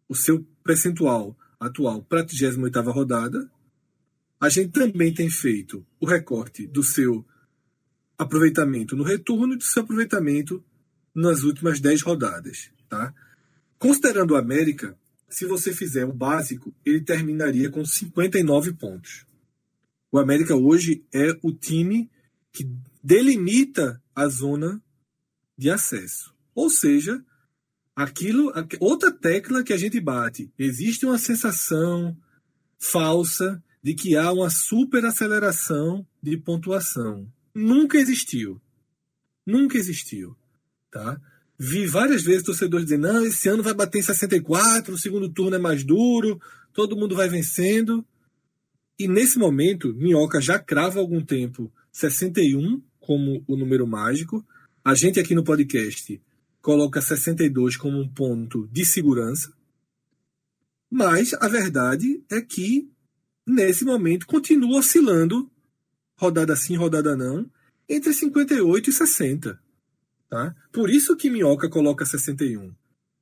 o seu percentual atual para a 38 rodada. A gente também tem feito o recorte do seu aproveitamento no retorno e do seu aproveitamento nas últimas 10 rodadas. Tá? Considerando o América, se você fizer o básico, ele terminaria com 59 pontos. O América hoje é o time que delimita a zona de acesso. Ou seja, aquilo, outra tecla que a gente bate. Existe uma sensação falsa de que há uma superaceleração de pontuação. Nunca existiu. Nunca existiu. Tá? Vi várias vezes torcedores dizendo: não, esse ano vai bater em 64, o segundo turno é mais duro, todo mundo vai vencendo. E nesse momento, Minhoca já crava há algum tempo 61 como o número mágico. A gente aqui no podcast coloca 62 como um ponto de segurança. Mas a verdade é que, nesse momento, continua oscilando, rodada sim, rodada não, entre 58 e 60. Tá? Por isso que Minhoca coloca 61.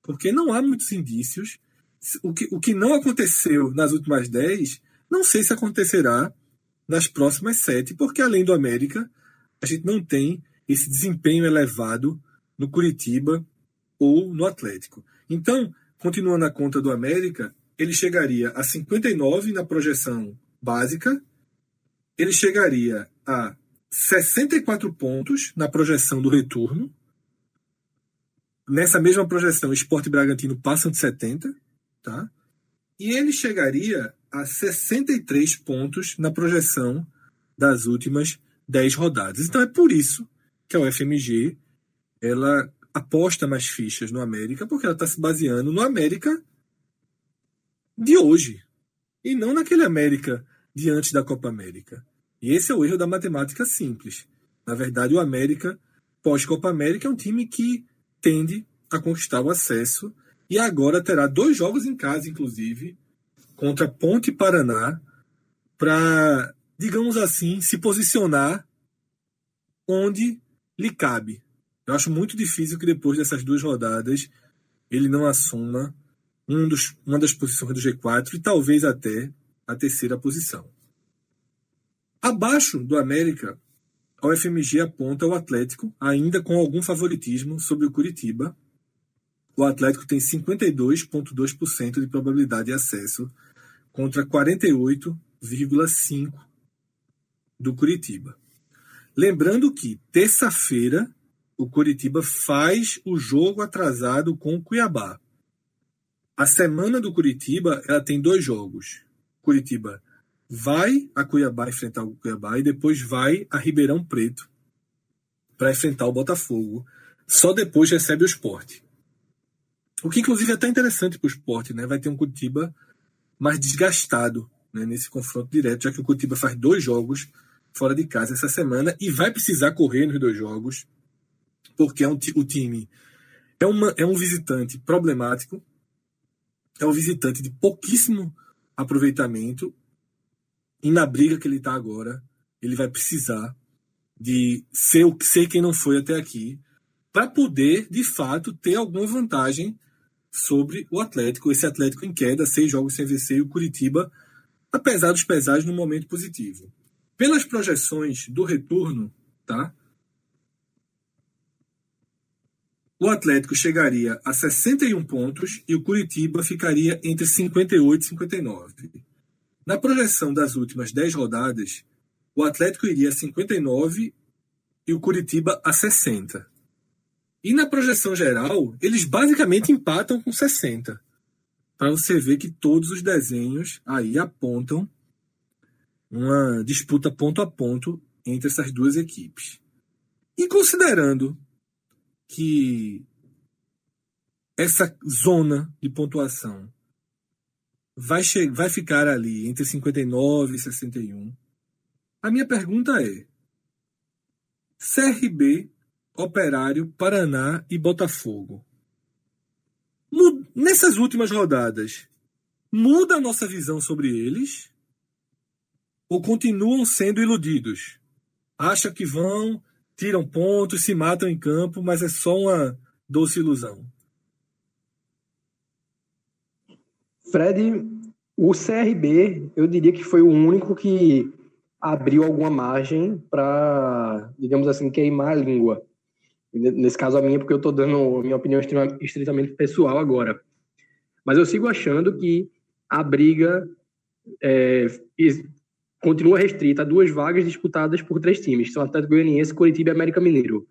Porque não há muitos indícios. O que, o que não aconteceu nas últimas 10, não sei se acontecerá nas próximas 7, porque além do América, a gente não tem esse desempenho elevado no Curitiba ou no Atlético. Então, continuando a conta do América, ele chegaria a 59 na projeção básica, ele chegaria a 64 pontos na projeção do retorno, Nessa mesma projeção, o Esporte Bragantino passa de 70, tá? E ele chegaria a 63 pontos na projeção das últimas 10 rodadas. Então é por isso que a UFMG ela aposta mais fichas no América, porque ela está se baseando no América de hoje e não naquele América diante da Copa América. E esse é o erro da matemática simples. Na verdade, o América pós-Copa América é um time que tende a conquistar o acesso e agora terá dois jogos em casa, inclusive, contra Ponte Paraná, para, digamos assim, se posicionar onde lhe cabe. Eu acho muito difícil que depois dessas duas rodadas ele não assuma um dos, uma das posições do G4 e talvez até a terceira posição. Abaixo do América, a UFMG aponta o Atlético, ainda com algum favoritismo sobre o Curitiba. O Atlético tem 52,2% de probabilidade de acesso contra 48,5% do Curitiba. Lembrando que terça-feira o Curitiba faz o jogo atrasado com o Cuiabá. A semana do Curitiba ela tem dois jogos. Curitiba vai a Cuiabá enfrentar o Cuiabá e depois vai a Ribeirão Preto para enfrentar o Botafogo. Só depois recebe o esporte. O que, inclusive, é até interessante para o esporte, né? Vai ter um Curitiba mais desgastado né, nesse confronto direto, já que o Curitiba faz dois jogos fora de casa essa semana e vai precisar correr nos dois jogos, porque é um, o time é, uma, é um visitante problemático, é um visitante de pouquíssimo aproveitamento, e na briga que ele está agora, ele vai precisar de ser, quem não foi até aqui, para poder, de fato, ter alguma vantagem sobre o Atlético. Esse Atlético em queda, seis jogos sem vencer, e o Curitiba, apesar dos pesares, no momento positivo. Pelas projeções do retorno, tá? O Atlético chegaria a 61 pontos e o Curitiba ficaria entre 58 e 59. Na projeção das últimas 10 rodadas, o Atlético iria a 59 e o Curitiba a 60. E na projeção geral, eles basicamente empatam com 60. Para você ver que todos os desenhos aí apontam uma disputa ponto a ponto entre essas duas equipes. E considerando que essa zona de pontuação vai, vai ficar ali entre 59 e 61, a minha pergunta é: CRB, Operário, Paraná e Botafogo. Nessas últimas rodadas, muda a nossa visão sobre eles? ou continuam sendo iludidos? Acham que vão, tiram pontos, se matam em campo, mas é só uma doce ilusão? Fred, o CRB, eu diria que foi o único que abriu alguma margem para, digamos assim, queimar a língua. Nesse caso a minha, porque eu estou dando minha opinião estritamente pessoal agora. Mas eu sigo achando que a briga é, continua restrita a duas vagas disputadas por três times, são Atlético Goianiense, Curitiba e América Mineiro.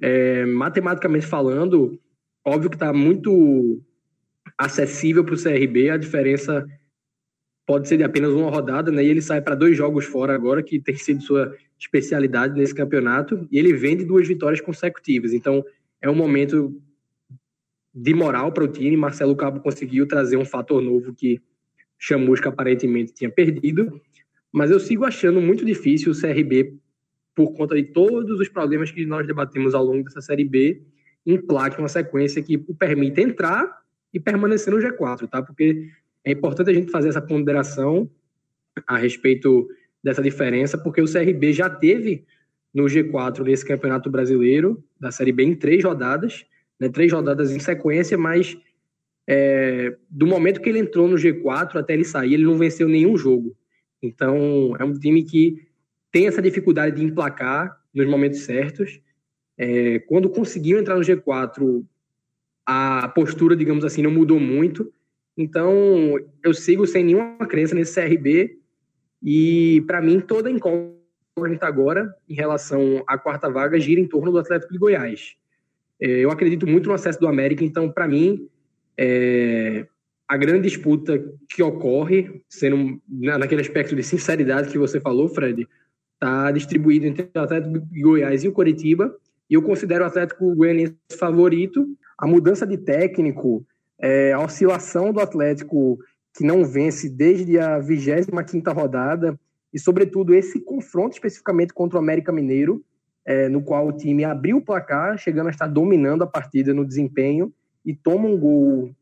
É, matematicamente falando, óbvio que está muito acessível para o CRB, a diferença pode ser de apenas uma rodada, né? E ele sai para dois jogos fora agora, que tem sido sua especialidade nesse campeonato, e ele vende duas vitórias consecutivas. Então, é um momento de moral para o time. Marcelo Cabo conseguiu trazer um fator novo que Chamusca aparentemente tinha perdido. Mas eu sigo achando muito difícil o CRB, por conta de todos os problemas que nós debatemos ao longo dessa Série B, emplaque uma sequência que o permita entrar e permanecer no G4, tá? Porque é importante a gente fazer essa ponderação a respeito dessa diferença, porque o CRB já teve no G4 nesse Campeonato Brasileiro da Série B em três rodadas, né? três rodadas em sequência, mas é, do momento que ele entrou no G4 até ele sair, ele não venceu nenhum jogo. Então, é um time que tem essa dificuldade de emplacar nos momentos certos. É, quando conseguiu entrar no G4, a postura, digamos assim, não mudou muito. Então, eu sigo sem nenhuma crença nesse CRB. E, para mim, toda incógnita agora, em relação à quarta vaga, gira em torno do Atlético de Goiás. É, eu acredito muito no acesso do América, então, para mim, é, a grande disputa que ocorre, sendo naquele aspecto de sinceridade que você falou, Fred, está distribuído entre o Atlético de Goiás e o Coritiba, e eu considero o Atlético Goianiense favorito. A mudança de técnico, é, a oscilação do Atlético que não vence desde a 25ª rodada, e sobretudo esse confronto especificamente contra o América Mineiro, é, no qual o time abriu o placar, chegando a estar dominando a partida no desempenho, e toma um gol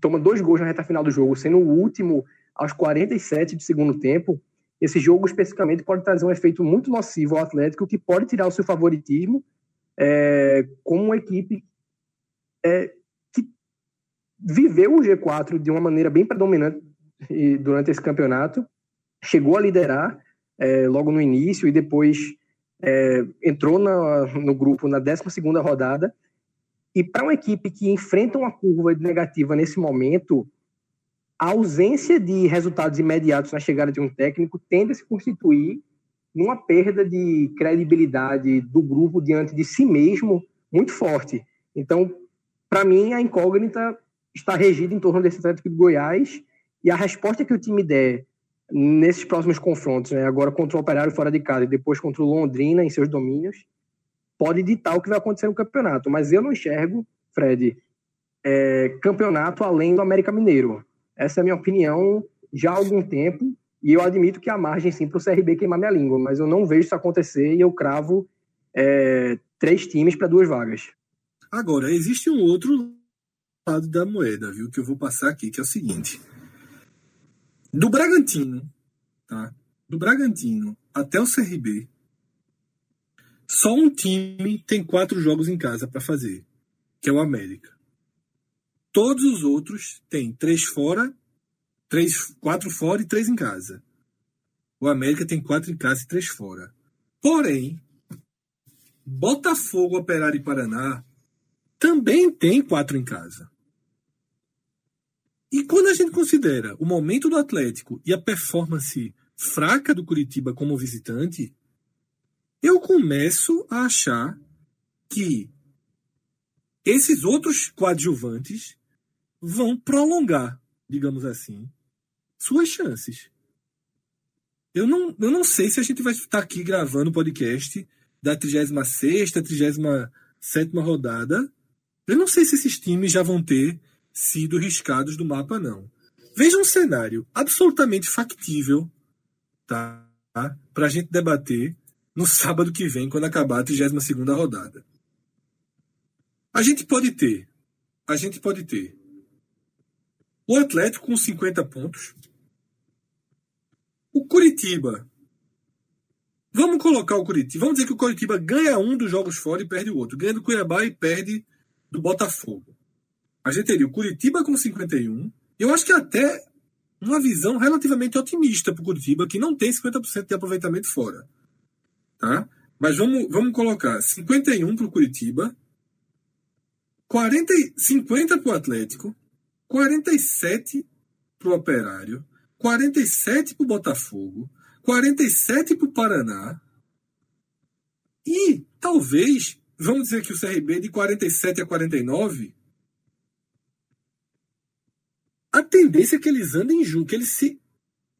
toma dois gols na reta final do jogo, sendo o último aos 47 de segundo tempo, esse jogo especificamente pode trazer um efeito muito nocivo ao Atlético, que pode tirar o seu favoritismo é, como uma equipe é, que viveu o G4 de uma maneira bem predominante durante esse campeonato, chegou a liderar é, logo no início e depois é, entrou na, no grupo na 12 rodada, e para uma equipe que enfrenta uma curva negativa nesse momento, a ausência de resultados imediatos na chegada de um técnico tende a se constituir numa perda de credibilidade do grupo diante de si mesmo muito forte. Então, para mim, a incógnita está regida em torno desse Atlético de Goiás e a resposta que o time der nesses próximos confrontos, né, agora contra o Operário fora de casa e depois contra o Londrina em seus domínios, pode ditar o que vai acontecer no campeonato. Mas eu não enxergo, Fred, é, campeonato além do América Mineiro. Essa é a minha opinião já há algum tempo e eu admito que há margem sim para o CRB queimar minha língua, mas eu não vejo isso acontecer e eu cravo é, três times para duas vagas. Agora, existe um outro lado da moeda, viu, que eu vou passar aqui, que é o seguinte. Do Bragantino, tá? Do Bragantino até o CRB, só um time tem quatro jogos em casa para fazer, que é o América. Todos os outros têm três fora, três, quatro fora e três em casa. O América tem quatro em casa e três fora. Porém, Botafogo, Operário e Paraná também tem quatro em casa. E quando a gente considera o momento do Atlético e a performance fraca do Curitiba como visitante, eu começo a achar que esses outros coadjuvantes vão prolongar, digamos assim, suas chances. Eu não, eu não sei se a gente vai estar aqui gravando o podcast da 36 37 rodada. Eu não sei se esses times já vão ter sido riscados do mapa, não. Veja um cenário absolutamente factível tá? para a gente debater no sábado que vem, quando acabar a 32 rodada. A gente pode ter, a gente pode ter o Atlético com 50 pontos, o Curitiba. Vamos colocar o Curitiba. Vamos dizer que o Curitiba ganha um dos jogos fora e perde o outro. Ganha do Cuiabá e perde do Botafogo. A gente teria o Curitiba com 51. Eu acho que até uma visão relativamente otimista para o Curitiba, que não tem 50% de aproveitamento fora. Tá? Mas vamos, vamos colocar 51 para o Curitiba, 40, 50 para o Atlético, 47 para o Operário, 47 para o Botafogo, 47 para o Paraná e talvez, vamos dizer que o CRB de 47 a 49, a tendência é que eles andem juntos, que eles se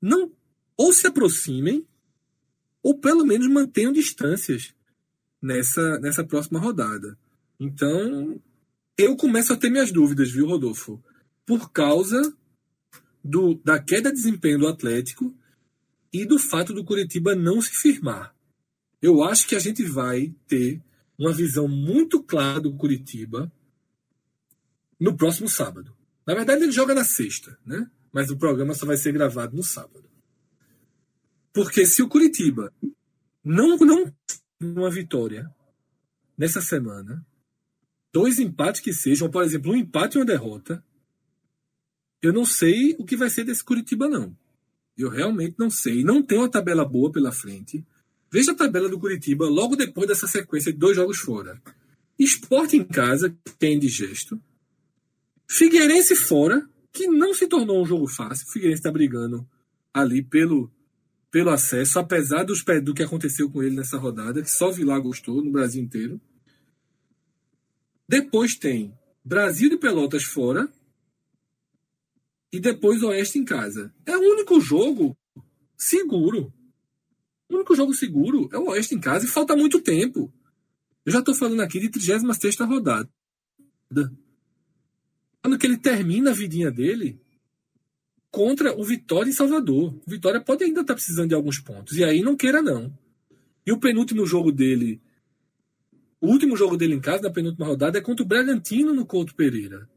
não ou se aproximem ou pelo menos mantenham distâncias nessa, nessa próxima rodada. Então, eu começo a ter minhas dúvidas, viu, Rodolfo? Por causa do, da queda de desempenho do Atlético e do fato do Curitiba não se firmar. Eu acho que a gente vai ter uma visão muito clara do Curitiba no próximo sábado. Na verdade, ele joga na sexta, né? Mas o programa só vai ser gravado no sábado. Porque se o Curitiba não não uma vitória nessa semana, dois empates que sejam, por exemplo, um empate e uma derrota, eu não sei o que vai ser desse Curitiba, não. Eu realmente não sei. Não tem uma tabela boa pela frente. Veja a tabela do Curitiba logo depois dessa sequência de dois jogos fora. Esporte em casa, que é indigesto. Figueirense fora, que não se tornou um jogo fácil. O Figueirense está brigando ali pelo, pelo acesso, apesar dos, do que aconteceu com ele nessa rodada, que só Vilar gostou no Brasil inteiro. Depois tem Brasil de Pelotas fora, e depois Oeste em casa. É o único jogo seguro. O único jogo seguro é o Oeste em casa e falta muito tempo. Eu já estou falando aqui de 36 rodada. Quando que ele termina a vidinha dele contra o Vitória em Salvador. O Vitória pode ainda estar tá precisando de alguns pontos. E aí não queira, não. E o penúltimo jogo dele. O último jogo dele em casa, na penúltima rodada, é contra o Bragantino no Couto Pereira.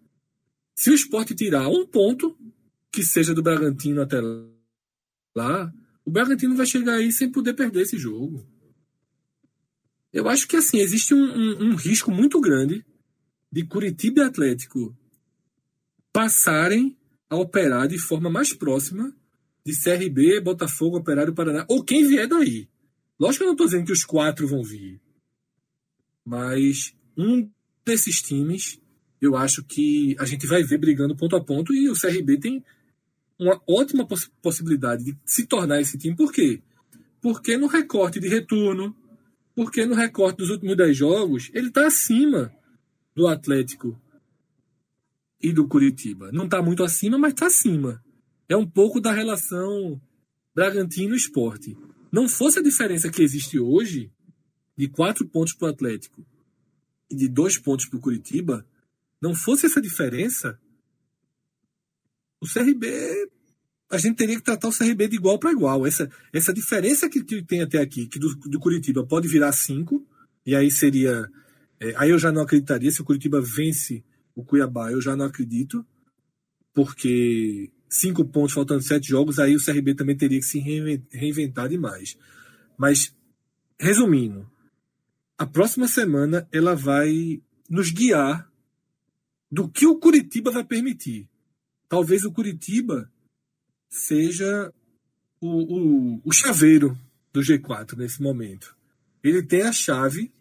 Se o esporte tirar um ponto, que seja do Bragantino até lá, o Bragantino vai chegar aí sem poder perder esse jogo. Eu acho que assim, existe um, um, um risco muito grande de Curitiba e Atlético passarem a operar de forma mais próxima de CRB, Botafogo, Operário, Paraná, ou quem vier daí. Lógico que eu não estou dizendo que os quatro vão vir. Mas um desses times, eu acho que a gente vai ver brigando ponto a ponto e o CRB tem uma ótima poss possibilidade de se tornar esse time. Por quê? Porque no recorte de retorno, porque no recorte dos últimos 10 jogos, ele está acima do Atlético e do Curitiba. Não está muito acima, mas está acima. É um pouco da relação Bragantino-Esporte. Não fosse a diferença que existe hoje, de quatro pontos para o Atlético e de dois pontos para o Curitiba, não fosse essa diferença, o CRB. A gente teria que tratar o CRB de igual para igual. Essa, essa diferença que, tem até aqui, que do, do Curitiba pode virar cinco, e aí seria. É, aí eu já não acreditaria. Se o Curitiba vence o Cuiabá, eu já não acredito, porque cinco pontos faltando sete jogos, aí o CRB também teria que se reinventar demais. Mas, resumindo, a próxima semana ela vai nos guiar do que o Curitiba vai permitir. Talvez o Curitiba seja o, o, o chaveiro do G4 nesse momento. Ele tem a chave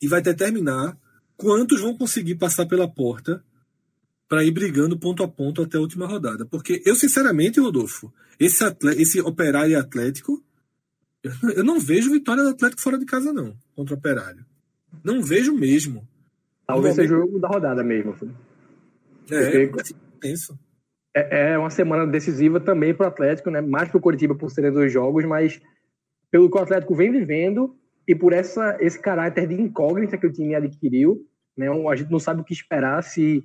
e vai determinar quantos vão conseguir passar pela porta para ir brigando ponto a ponto até a última rodada. Porque eu, sinceramente, Rodolfo, esse, atleta, esse operário atlético, eu não vejo vitória do Atlético fora de casa, não, contra o operário. Não vejo mesmo. Talvez seja o jogo da rodada mesmo. É, penso. É, é uma semana decisiva também para o Atlético, né? mais para o Coritiba por serem dois jogos, mas pelo que o Atlético vem vivendo e por essa, esse caráter de incógnita que o time adquiriu, né? a gente não sabe o que esperar se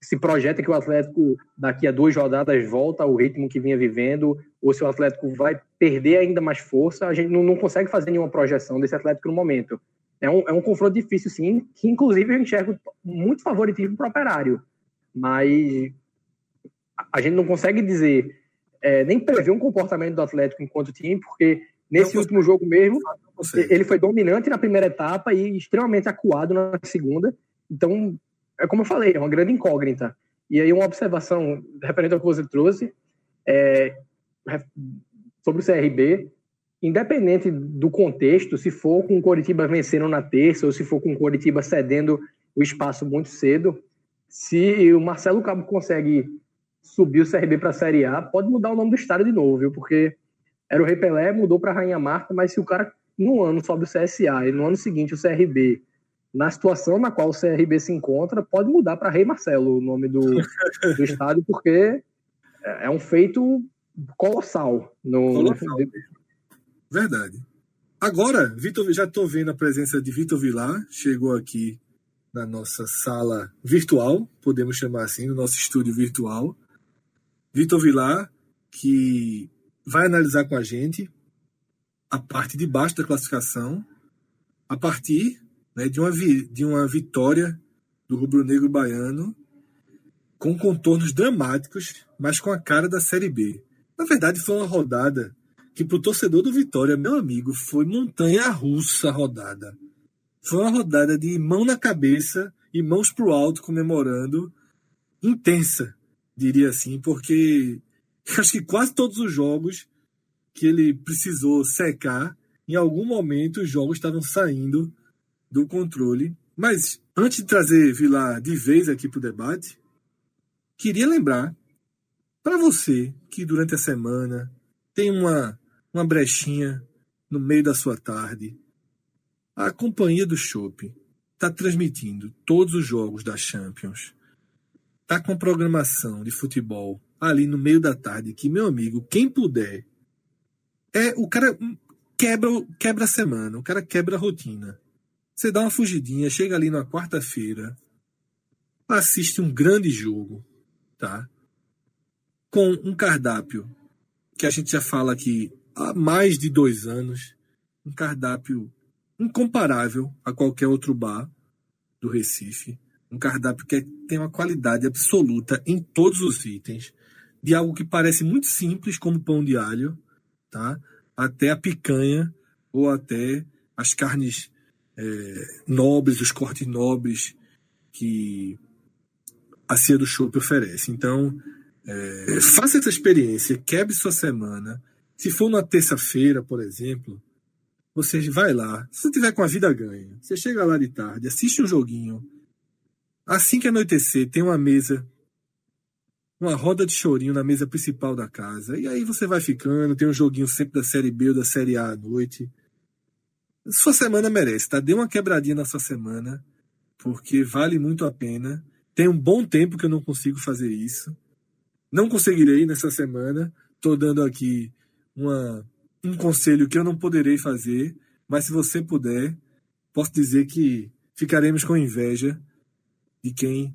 se projeta que o Atlético daqui a duas rodadas volta ao ritmo que vinha vivendo, ou se o Atlético vai perder ainda mais força, a gente não, não consegue fazer nenhuma projeção desse Atlético no momento. É um, é um confronto difícil, sim, que inclusive eu enxergo muito favoritismo para o operário, mas a gente não consegue dizer, é, nem prever um comportamento do Atlético enquanto time, porque nesse último jogo mesmo, ele foi dominante na primeira etapa e extremamente acuado na segunda. Então, é como eu falei, é uma grande incógnita. E aí uma observação referente ao que você trouxe é, sobre o CRB, independente do contexto, se for com o Coritiba vencendo na terça ou se for com o Coritiba cedendo o espaço muito cedo, se o Marcelo Cabo consegue subir o CRB para a Série A, pode mudar o nome do estádio de novo, viu? Porque era o Rei Pelé, mudou para Rainha Marta, mas se o cara no ano sobe o CSA e no ano seguinte o CRB na situação na qual o CRB se encontra, pode mudar para Rei Marcelo o nome do, do estádio, porque é, é um feito colossal. No... Colossal. Verdade. Agora, Vitor, já estou vendo a presença de Vitor Vilar, chegou aqui na nossa sala virtual, podemos chamar assim, no nosso estúdio virtual. Vitor Vilar, que vai analisar com a gente a parte de baixo da classificação, a partir né, de, uma vi, de uma vitória do rubro-negro baiano com contornos dramáticos, mas com a cara da Série B. Na verdade, foi uma rodada que para o torcedor do Vitória, meu amigo, foi montanha-russa rodada. Foi uma rodada de mão na cabeça e mãos para o alto comemorando, intensa, diria assim, porque acho que quase todos os jogos que ele precisou secar, em algum momento os jogos estavam saindo do controle. Mas antes de trazer Vilar de vez aqui para o debate, queria lembrar para você que durante a semana tem uma, uma brechinha no meio da sua tarde, a companhia do Chopp está transmitindo todos os jogos da Champions. Está com programação de futebol ali no meio da tarde, que, meu amigo, quem puder, é o cara quebra, quebra a semana, o cara quebra a rotina. Você dá uma fugidinha, chega ali na quarta-feira, assiste um grande jogo, tá? Com um cardápio que a gente já fala aqui há mais de dois anos, um cardápio incomparável a qualquer outro bar do Recife, um cardápio que tem uma qualidade absoluta em todos os itens, de algo que parece muito simples como pão de alho, tá? Até a picanha ou até as carnes é, nobres, os cortes nobres que a Cia do Chopp oferece. Então, é, faça essa experiência, quebre sua semana. Se for na terça-feira, por exemplo, você vai lá, se você tiver com a vida ganha, você chega lá de tarde, assiste um joguinho. Assim que anoitecer, tem uma mesa, uma roda de chorinho na mesa principal da casa. E aí você vai ficando, tem um joguinho sempre da Série B ou da Série A à noite. Sua semana merece, tá? Dê uma quebradinha na sua semana, porque vale muito a pena. Tem um bom tempo que eu não consigo fazer isso. Não conseguirei nessa semana. Estou dando aqui uma um conselho que eu não poderei fazer, mas se você puder, posso dizer que ficaremos com inveja de quem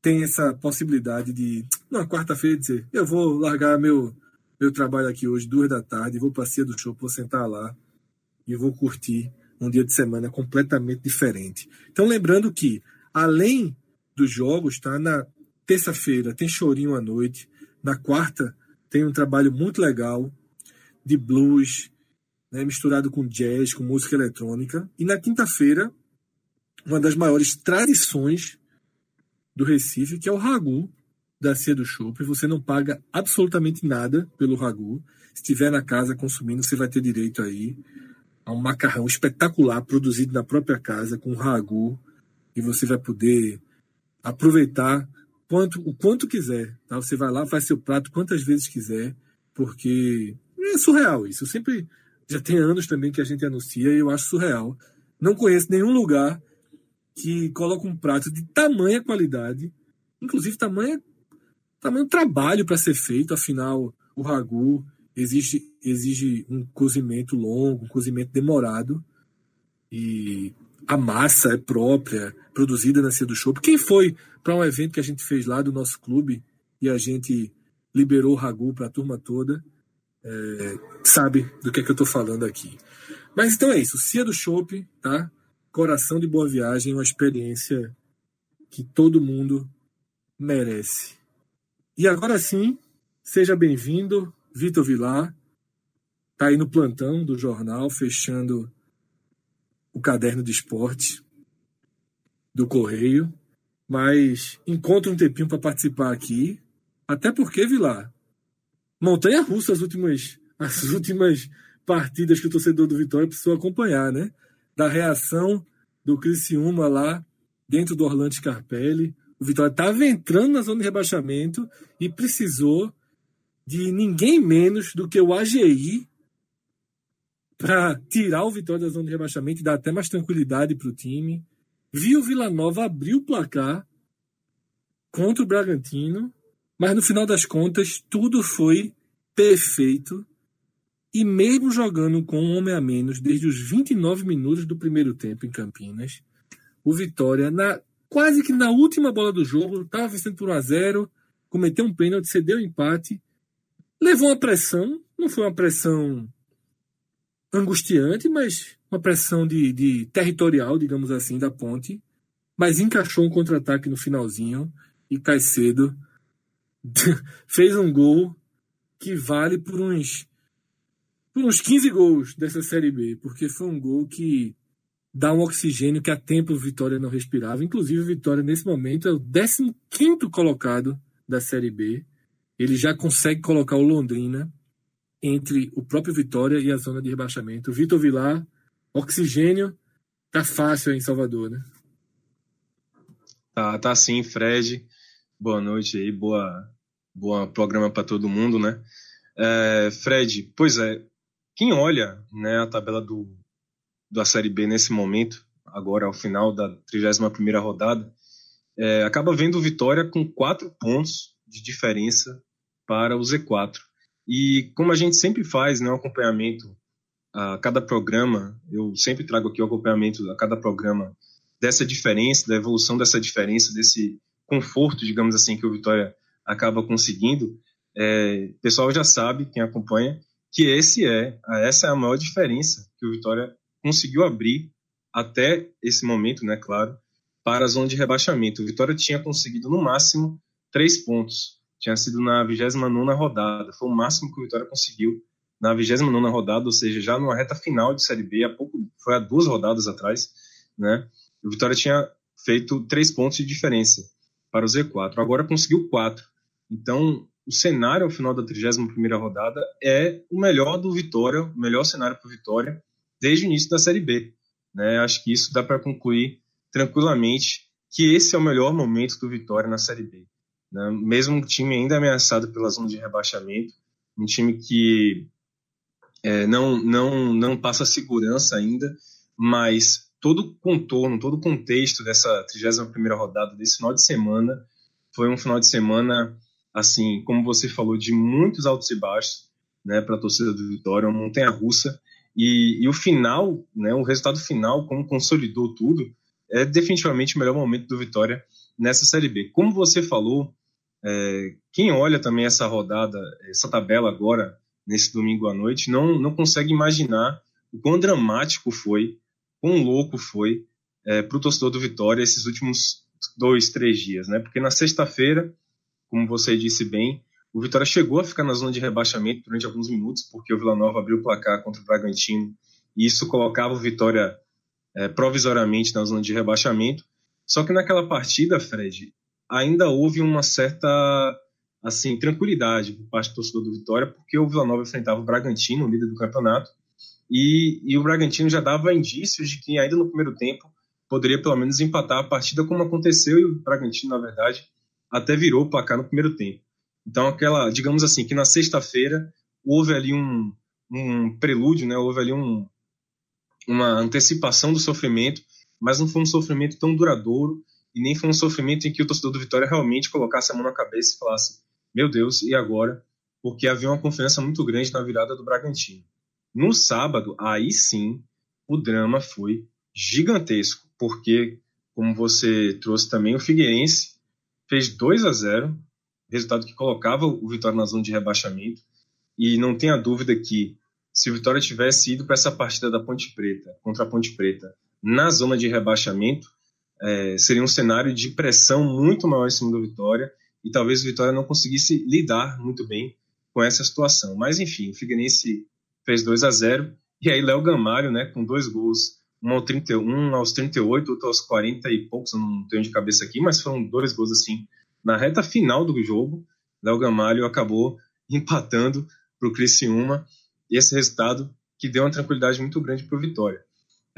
tem essa possibilidade de, na quarta-feira, dizer: eu vou largar meu, meu trabalho aqui hoje, duas da tarde, vou para a do Show, vou sentar lá e vou curtir um dia de semana completamente diferente. Então, lembrando que, além dos jogos, tá? Na terça-feira tem chorinho à noite, na quarta tem um trabalho muito legal de blues, né, misturado com jazz, com música eletrônica. E na quinta-feira, uma das maiores tradições do Recife, que é o ragu da Cia do Chopp. Você não paga absolutamente nada pelo ragu. Se estiver na casa consumindo, você vai ter direito aí a um macarrão espetacular produzido na própria casa com ragu e você vai poder aproveitar quanto, o quanto quiser. Tá? Você vai lá, faz seu prato quantas vezes quiser, porque é surreal isso. Eu sempre. Já tem anos também que a gente anuncia e eu acho surreal. Não conheço nenhum lugar que coloca um prato de tamanha qualidade, inclusive tamanho, tamanho trabalho para ser feito, afinal, o ragu exige, exige um cozimento longo, um cozimento demorado, e a massa é própria, produzida na Cia do Show. Quem foi para um evento que a gente fez lá do nosso clube e a gente liberou o ragu para a turma toda? é, sabe do que é que eu estou falando aqui. Mas então é isso, Cia do Chopp, tá? Coração de Boa Viagem, uma experiência que todo mundo merece. E agora sim, seja bem-vindo, Vitor Vilar, tá aí no plantão do jornal, fechando o caderno de esporte do Correio, mas encontra um tempinho para participar aqui, até porque, Vilar, montanha russa as últimas, as últimas partidas que o torcedor do Vitória precisou acompanhar, né? Da reação do Criciúma lá dentro do Orlando Scarpelli. O Vitória estava entrando na zona de rebaixamento e precisou de ninguém menos do que o AGI para tirar o Vitória da zona de rebaixamento e dar até mais tranquilidade para o time. Viu o Vila Nova abrir o placar contra o Bragantino mas no final das contas, tudo foi perfeito. E mesmo jogando com um homem a menos desde os 29 minutos do primeiro tempo em Campinas, o Vitória, na, quase que na última bola do jogo, estava vencendo por 1 a 0 cometeu um pênalti, cedeu o empate, levou uma pressão, não foi uma pressão angustiante, mas uma pressão de, de territorial, digamos assim, da ponte, mas encaixou um contra-ataque no finalzinho e Caicedo fez um gol que vale por uns por uns 15 gols dessa Série B, porque foi um gol que dá um oxigênio que há tempo o Vitória não respirava. Inclusive, o Vitória, nesse momento, é o 15 colocado da Série B. Ele já consegue colocar o Londrina entre o próprio Vitória e a zona de rebaixamento. Vitor Vilar, oxigênio, tá fácil aí em Salvador, né? Tá, tá sim, Fred. Boa noite aí, boa Boa programa para todo mundo, né? É, Fred, pois é, quem olha né, a tabela do, da Série B nesse momento, agora ao final da 31ª rodada, é, acaba vendo Vitória com quatro pontos de diferença para o Z4. E como a gente sempre faz né, um acompanhamento a cada programa, eu sempre trago aqui o acompanhamento a cada programa dessa diferença, da evolução dessa diferença, desse conforto, digamos assim, que o Vitória acaba conseguindo, é, o pessoal já sabe, quem acompanha, que esse é, essa é a maior diferença que o Vitória conseguiu abrir até esse momento, né, claro, para a zona de rebaixamento. O Vitória tinha conseguido no máximo três pontos, tinha sido na 29 rodada, foi o máximo que o Vitória conseguiu na 29 rodada, ou seja, já numa reta final de Série B, há pouco, foi há duas rodadas atrás, né? O Vitória tinha feito três pontos de diferença para o Z4, agora conseguiu quatro. Então, o cenário ao final da 31ª rodada é o melhor do Vitória, o melhor cenário para o Vitória desde o início da Série B. Né? Acho que isso dá para concluir tranquilamente que esse é o melhor momento do Vitória na Série B. Né? Mesmo um time ainda ameaçado pela zona de rebaixamento, um time que é, não, não, não passa segurança ainda, mas todo o contorno, todo o contexto dessa 31ª rodada, desse final de semana, foi um final de semana, assim, como você falou, de muitos altos e baixos né, para a torcida do Vitória, uma montanha-russa, e, e, o final, né, o resultado final, como consolidou tudo, é definitivamente o melhor momento do Vitória nessa Série B. Como você falou, é, quem olha também essa rodada, essa tabela agora, nesse domingo à noite, não, não consegue imaginar o quão dramático foi, quão louco foi é, para o torcedor do Vitória esses últimos dois, três dias, né? Porque na sexta-feira, como você disse bem, o Vitória chegou a ficar na zona de rebaixamento durante alguns minutos, porque o Vila Nova abriu o placar contra o Bragantino, e isso colocava o Vitória é, provisoriamente na zona de rebaixamento. Só que naquela partida, Fred, ainda houve uma certa assim tranquilidade por parte do torcedor do Vitória, porque o Vila Nova enfrentava o Bragantino, o líder do campeonato, e, e o Bragantino já dava indícios de que ainda no primeiro tempo poderia pelo menos empatar a partida como aconteceu e o Bragantino, na verdade, até virou o placar no primeiro tempo. Então, aquela, digamos assim, que na sexta-feira houve ali um, um prelúdio, né? houve ali um, uma antecipação do sofrimento, mas não foi um sofrimento tão duradouro e nem foi um sofrimento em que o torcedor do Vitória realmente colocasse a mão na cabeça e falasse: Meu Deus, e agora? Porque havia uma confiança muito grande na virada do Bragantino. No sábado, aí sim, o drama foi gigantesco, porque, como você trouxe também, o Figueirense fez 2 a 0 resultado que colocava o Vitória na zona de rebaixamento. E não tenha dúvida que, se o Vitória tivesse ido para essa partida da Ponte Preta, contra a Ponte Preta, na zona de rebaixamento, é, seria um cenário de pressão muito maior em cima do Vitória e talvez o Vitória não conseguisse lidar muito bem com essa situação. Mas enfim, o Figueirense fez 2 a 0 e aí Léo Gamalho, né, com dois gols, um, ao 31, aos 38, outro aos 40 e poucos, eu não tenho de cabeça aqui, mas foram dois gols assim na reta final do jogo. Léo Gamalho acabou empatando para o Criciúma esse resultado que deu uma tranquilidade muito grande para o Vitória.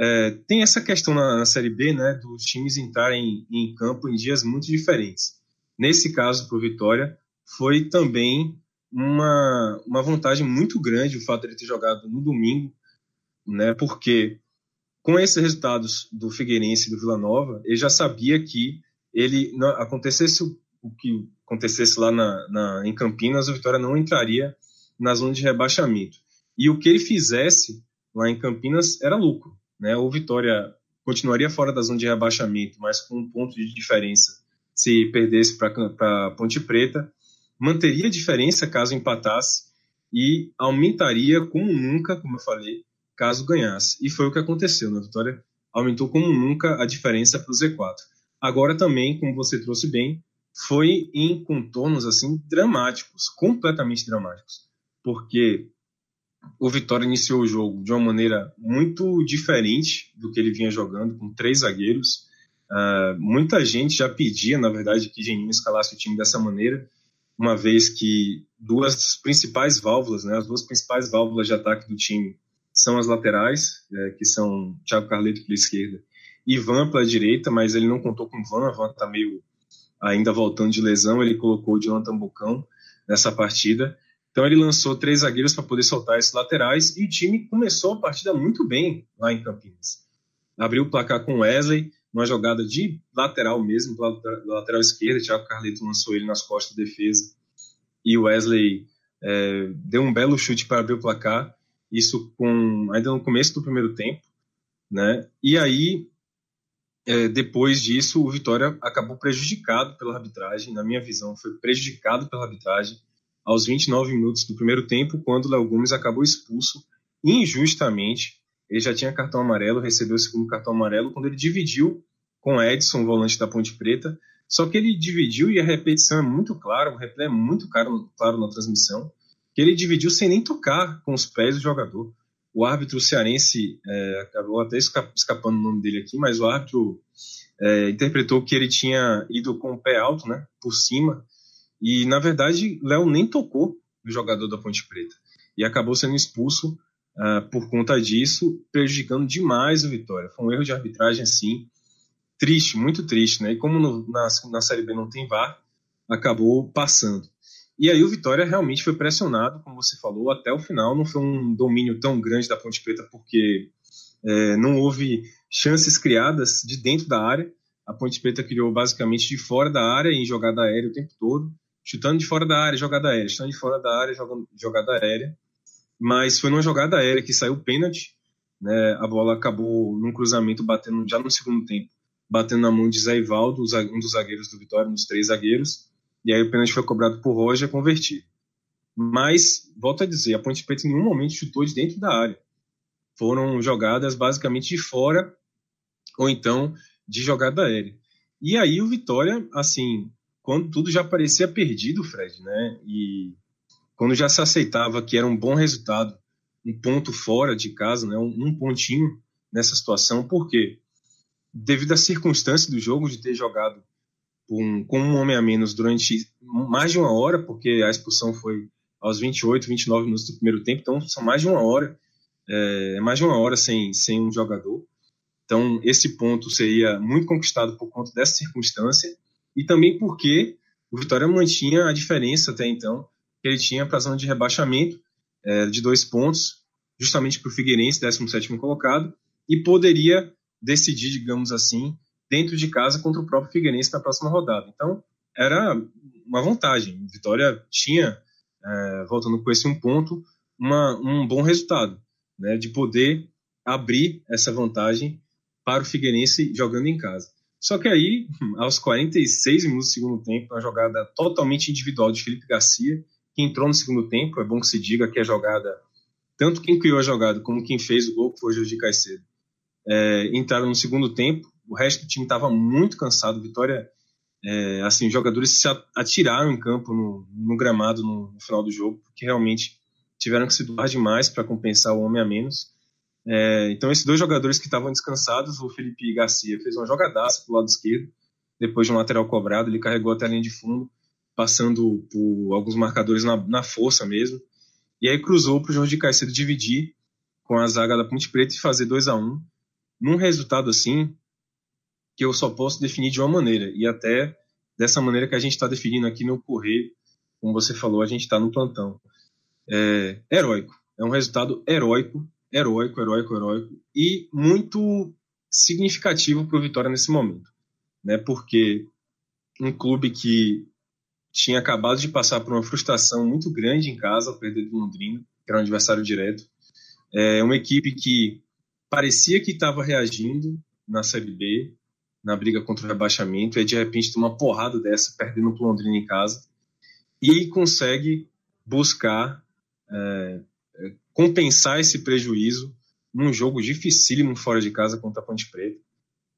É, tem essa questão na, na, Série B, né, dos times entrarem em, em campo em dias muito diferentes. Nesse caso, para o Vitória, foi também uma, uma vantagem muito grande o fato de ele ter jogado no domingo, né, porque com esses resultados do Figueirense e do Vila Nova, ele já sabia que ele acontecesse o que acontecesse lá na, na, em Campinas, o Vitória não entraria na zona de rebaixamento. E o que ele fizesse lá em Campinas era lucro. Né? O Vitória continuaria fora da zona de rebaixamento, mas com um ponto de diferença se perdesse para Ponte Preta, manteria a diferença caso empatasse e aumentaria como nunca, como eu falei, caso ganhasse. E foi o que aconteceu. Né? Vitória aumentou como nunca a diferença para o Z4. Agora também, como você trouxe bem, foi em contornos assim dramáticos, completamente dramáticos, porque o Vitória iniciou o jogo de uma maneira muito diferente do que ele vinha jogando, com três zagueiros. Uh, muita gente já pedia, na verdade, que Geninho escalasse o time dessa maneira, uma vez que duas principais válvulas, né, as duas principais válvulas de ataque do time são as laterais, é, que são Thiago Carleto pela esquerda e Ivan pela direita, mas ele não contou com Van, Van está meio ainda voltando de lesão, ele colocou o Jonathan Bucão nessa partida. Então ele lançou três zagueiros para poder soltar esses laterais e o time começou a partida muito bem lá em Campinas. Abriu o placar com Wesley, uma jogada de lateral mesmo, da lateral esquerda, Thiago Carleto lançou ele nas costas da defesa e o Wesley é, deu um belo chute para abrir o placar, isso com ainda no começo do primeiro tempo, né? E aí é, depois disso, o Vitória acabou prejudicado pela arbitragem, na minha visão, foi prejudicado pela arbitragem aos 29 minutos do primeiro tempo, quando o Léo Gomes acabou expulso injustamente. Ele já tinha cartão amarelo, recebeu o segundo cartão amarelo quando ele dividiu com Edson, volante da Ponte Preta. Só que ele dividiu, e a repetição é muito clara, o replay é muito claro, claro na transmissão, que ele dividiu sem nem tocar com os pés do jogador o árbitro cearense, é, acabou até escapando o nome dele aqui, mas o árbitro é, interpretou que ele tinha ido com o pé alto, né, por cima, e na verdade Léo nem tocou no jogador da Ponte Preta e acabou sendo expulso uh, por conta disso, prejudicando demais o Vitória. Foi um erro de arbitragem, assim, triste, muito triste, né? E como no, na, na Série B não tem VAR, acabou passando. E aí o Vitória realmente foi pressionado, como você falou, até o final. Não foi um domínio tão grande da Ponte Preta, porque é, não houve chances criadas de dentro da área. A Ponte Preta criou basicamente de fora da área, em jogada aérea o tempo todo, chutando de fora da área, jogada aérea, chutando de fora da área, jogando, jogada aérea. Mas foi numa jogada aérea que saiu pênalti. Né, a bola acabou num cruzamento batendo já no segundo tempo, batendo na mão de Zé Ivaldo, um dos zagueiros do Vitória, um dos três zagueiros e aí o pênalti foi cobrado por Roger convertido. Mas, volto a dizer, a Ponte Preta em nenhum momento chutou de dentro da área. Foram jogadas basicamente de fora ou então de jogada aérea. E aí o Vitória, assim, quando tudo já parecia perdido, Fred, né? E quando já se aceitava que era um bom resultado, um ponto fora de casa, né? Um, pontinho nessa situação, por quê? Devido à circunstância do jogo de ter jogado com, com um homem a menos durante mais de uma hora, porque a expulsão foi aos 28, 29 minutos do primeiro tempo, então são mais de uma hora, é, mais de uma hora sem, sem um jogador. Então esse ponto seria muito conquistado por conta dessa circunstância e também porque o Vitória mantinha a diferença até então que ele tinha para a zona de rebaixamento é, de dois pontos, justamente para o Figueirense, 17º colocado, e poderia decidir, digamos assim, dentro de casa contra o próprio Figueirense na próxima rodada. Então, era uma vantagem. Vitória tinha, é, voltando com esse um ponto, uma, um bom resultado, né, de poder abrir essa vantagem para o Figueirense jogando em casa. Só que aí, aos 46 minutos do segundo tempo, uma jogada totalmente individual de Felipe Garcia, que entrou no segundo tempo, é bom que se diga que a jogada, tanto quem criou a jogada como quem fez o gol, que foi o Jorge Caicedo, é, entraram no segundo tempo, o resto do time estava muito cansado. Vitória, é, assim, jogadores se atiraram em campo no, no gramado no, no, final do jogo, porque realmente tiveram que se doar demais para compensar o homem a menos. É, então, esses dois jogadores que estavam descansados, o Felipe Garcia fez uma jogadaça para o lado esquerdo, depois de um lateral cobrado, ele carregou até a linha de fundo, passando por alguns marcadores na, na força mesmo. E aí cruzou para o Jorge Caicedo dividir com a zaga da Ponte Preta e fazer 2 a 1 um. Num resultado assim, que eu só posso definir de uma maneira, e até dessa maneira que a gente está definindo aqui no Correio, como você falou, a gente está no plantão. É, heróico. É um resultado heróico, heróico, heróico, heróico, e muito significativo para o Vitória nesse momento. Né? Porque um clube que tinha acabado de passar por uma frustração muito grande em casa, perder do Londrina, que era um adversário direto. É uma equipe que parecia que estava reagindo na Série B, na briga contra o rebaixamento, e de repente tem uma porrada dessa, perdendo o Londrina em casa, e consegue buscar é, é, compensar esse prejuízo num jogo dificílimo fora de casa contra a Ponte Preta.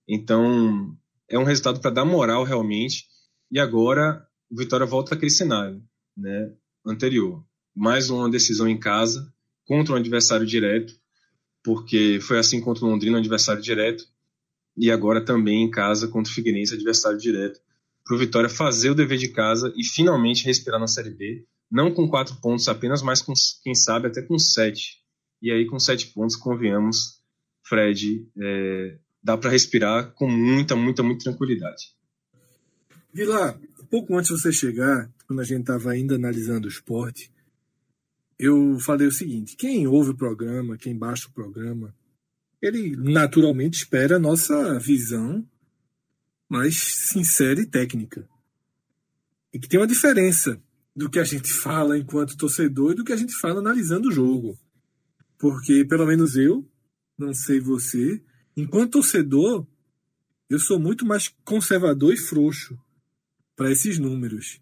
Então, é um resultado para dar moral realmente, e agora o Vitória volta àquele cenário né, anterior. Mais uma decisão em casa contra um adversário direto, porque foi assim contra o Londrina, um adversário direto, e agora também em casa contra o Figueirense, adversário direto, para o Vitória fazer o dever de casa e finalmente respirar na Série B, não com quatro pontos apenas, mas com, quem sabe até com sete. E aí com sete pontos, convenhamos, Fred, é, dá para respirar com muita, muita, muita tranquilidade. Vila, pouco antes de você chegar, quando a gente estava ainda analisando o esporte, eu falei o seguinte: quem ouve o programa, quem baixa o programa, ele naturalmente espera a nossa visão mais sincera e técnica. E que tem uma diferença do que a gente fala enquanto torcedor e do que a gente fala analisando o jogo. Porque, pelo menos eu, não sei você, enquanto torcedor, eu sou muito mais conservador e frouxo para esses números.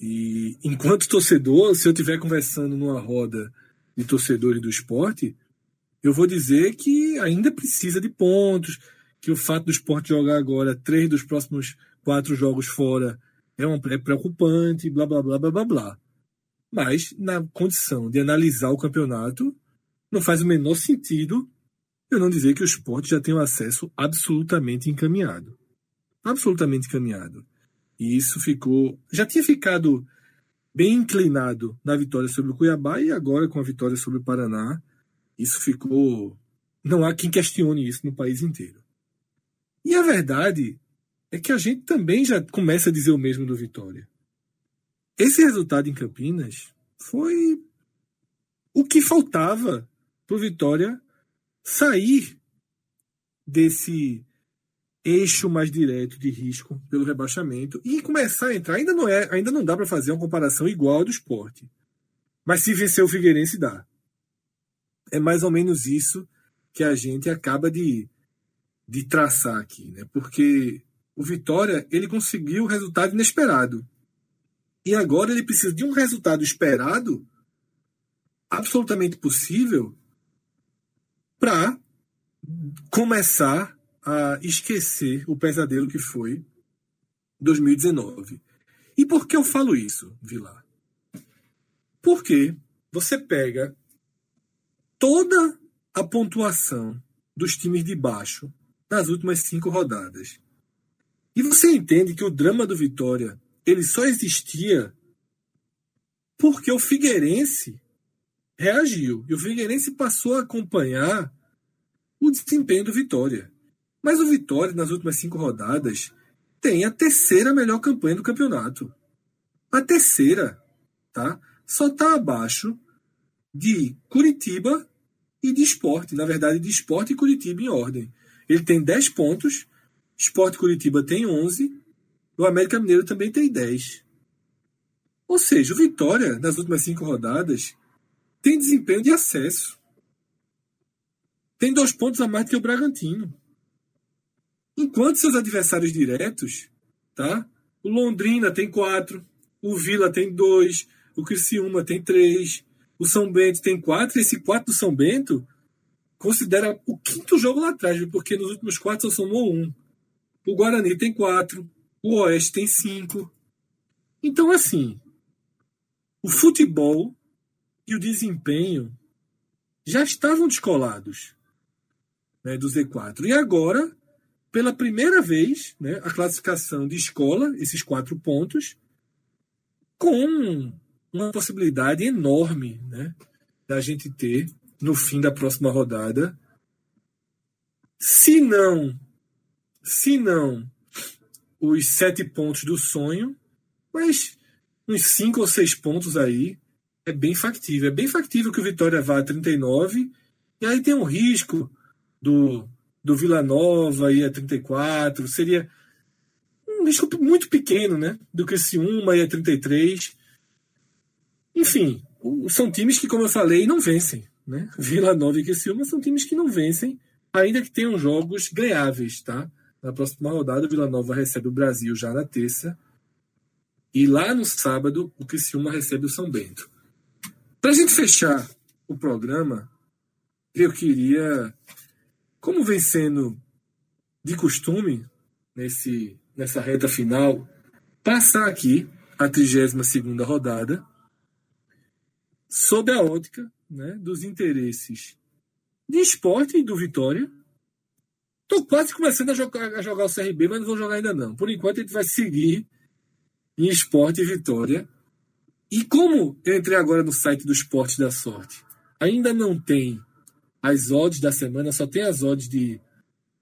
E enquanto torcedor, se eu estiver conversando numa roda de torcedores do esporte, eu vou dizer que ainda precisa de pontos, que o fato do esporte jogar agora três dos próximos quatro jogos fora é, um, é preocupante, blá blá blá blá blá blá. Mas, na condição de analisar o campeonato, não faz o menor sentido eu não dizer que o esporte já tem um acesso absolutamente encaminhado. Absolutamente encaminhado. E isso ficou. Já tinha ficado bem inclinado na vitória sobre o Cuiabá e agora com a vitória sobre o Paraná Isso ficou. Não há quem questione isso no país inteiro. E a verdade é que a gente também já começa a dizer o mesmo do Vitória. Esse resultado em Campinas foi o que faltava para o Vitória sair desse eixo mais direto de risco pelo rebaixamento e começar a entrar. Ainda não é, ainda não dá para fazer uma comparação igual do esporte. Mas se vencer o Figueirense dá. É mais ou menos isso que a gente acaba de, de traçar aqui, né? Porque o Vitória, ele conseguiu o resultado inesperado. E agora ele precisa de um resultado esperado absolutamente possível para começar a esquecer o pesadelo que foi 2019. E por que eu falo isso, Vilar? Porque você pega toda a pontuação dos times de baixo nas últimas cinco rodadas. E você entende que o drama do Vitória ele só existia porque o Figueirense reagiu. E o Figueirense passou a acompanhar o desempenho do Vitória. Mas o Vitória, nas últimas cinco rodadas, tem a terceira melhor campanha do campeonato. A terceira, tá? Só está abaixo de Curitiba e de Esporte. Na verdade, de Esporte e Curitiba em ordem. Ele tem 10 pontos, Esporte Curitiba tem 11, o América Mineiro também tem 10. Ou seja, o Vitória, nas últimas cinco rodadas, tem desempenho de acesso. Tem dois pontos a mais que o Bragantino. Enquanto seus adversários diretos, tá? O Londrina tem quatro, o Vila tem dois, o Criciúma tem três, o São Bento tem quatro, esse quatro do São Bento considera o quinto jogo lá atrás, porque nos últimos quatro só somou um. O Guarani tem quatro, o Oeste tem cinco. Então, assim, o futebol e o desempenho já estavam descolados né, do Z4. E agora, pela primeira vez, né, a classificação de escola, esses quatro pontos, com uma possibilidade enorme né, da gente ter, no fim da próxima rodada, se não, se não os sete pontos do sonho, mas uns cinco ou seis pontos aí é bem factível. É bem factível que o Vitória vá a 39, e aí tem um risco do, do Vila Nova ir a 34, seria um risco muito pequeno, né? Do que se uma ir a 33. Enfim, são times que, como eu falei, não vencem. Né? Vila Nova e Criciúma são times que não vencem, ainda que tenham jogos ganháveis, tá? Na próxima rodada, o Vila Nova recebe o Brasil já na terça. E lá no sábado, o Criciúma recebe o São Bento. Para a gente fechar o programa, eu queria, como vem sendo de costume nesse, nessa reta final, passar aqui a 32 rodada sob a ótica né, dos interesses de esporte e do Vitória. Estou quase começando a jogar, a jogar o CRB, mas não vou jogar ainda não. Por enquanto a gente vai seguir em esporte e Vitória e como eu entrei agora no site do Esporte da Sorte, ainda não tem as odds da semana, só tem as odds de,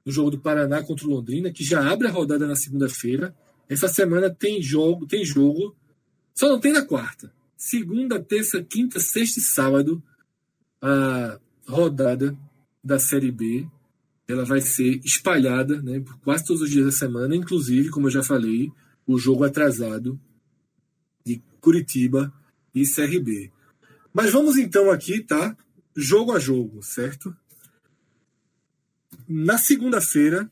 do jogo do Paraná contra o Londrina, que já abre a rodada na segunda-feira. Essa semana tem jogo, tem jogo, só não tem na quarta. Segunda, terça, quinta, sexta e sábado, a rodada da Série B. Ela vai ser espalhada né, por quase todos os dias da semana, inclusive, como eu já falei, o jogo atrasado Curitiba e CRB. Mas vamos então aqui, tá? Jogo a jogo, certo? Na segunda-feira,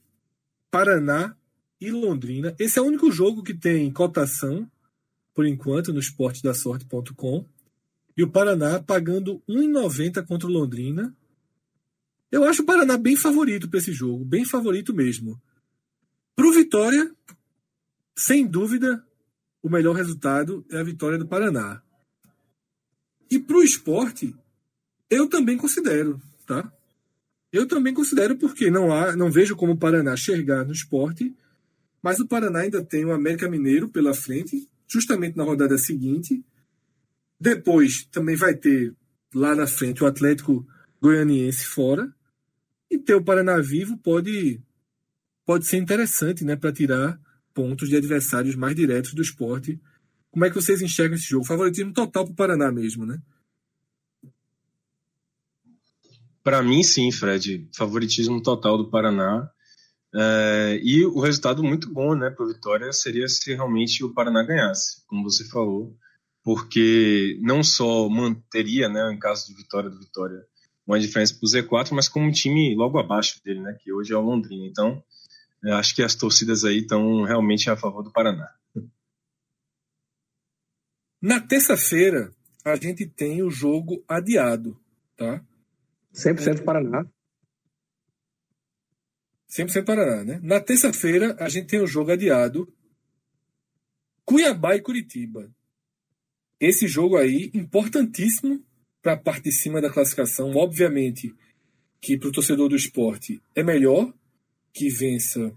Paraná e Londrina. Esse é o único jogo que tem cotação, por enquanto, no esportedasorte.com. E o Paraná pagando 1,90 contra o Londrina. Eu acho o Paraná bem favorito para esse jogo, bem favorito mesmo. Para o Vitória, sem dúvida, o melhor resultado é a vitória do Paraná. E para o esporte, eu também considero, tá? Eu também considero porque não há, não vejo como o Paraná chegar no esporte, mas o Paraná ainda tem o América Mineiro pela frente, justamente na rodada seguinte. Depois também vai ter lá na frente o Atlético goianiense fora. E ter o Paraná vivo pode, pode ser interessante né, para tirar pontos de adversários mais diretos do esporte. Como é que vocês enxergam esse jogo? Favoritismo total para o Paraná mesmo, né? Para mim, sim, Fred. Favoritismo total do Paraná. É, e o resultado muito bom né, para o Vitória seria se realmente o Paraná ganhasse, como você falou, porque não só manteria, né, em caso de vitória do Vitória, uma diferença para o Z4, mas como um time logo abaixo dele, né, que hoje é o Londrina. Então, acho que as torcidas aí estão realmente a favor do Paraná. Na terça-feira, a gente tem o jogo adiado, tá? 100% Paraná. 100% Paraná, né? Na terça-feira, a gente tem o jogo adiado. Cuiabá e Curitiba. Esse jogo aí, importantíssimo para a parte de cima da classificação. Obviamente que para o torcedor do esporte é melhor que vença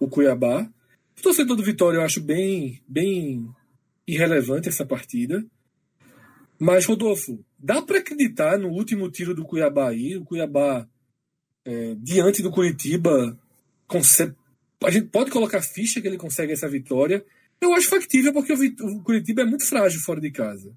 o Cuiabá. O torcedor do Vitória eu acho bem, bem irrelevante essa partida. Mas, Rodolfo, dá para acreditar no último tiro do Cuiabá aí? O Cuiabá, é, diante do Curitiba, consegue, a gente pode colocar ficha que ele consegue essa vitória. Eu acho factível porque o, o Curitiba é muito frágil fora de casa.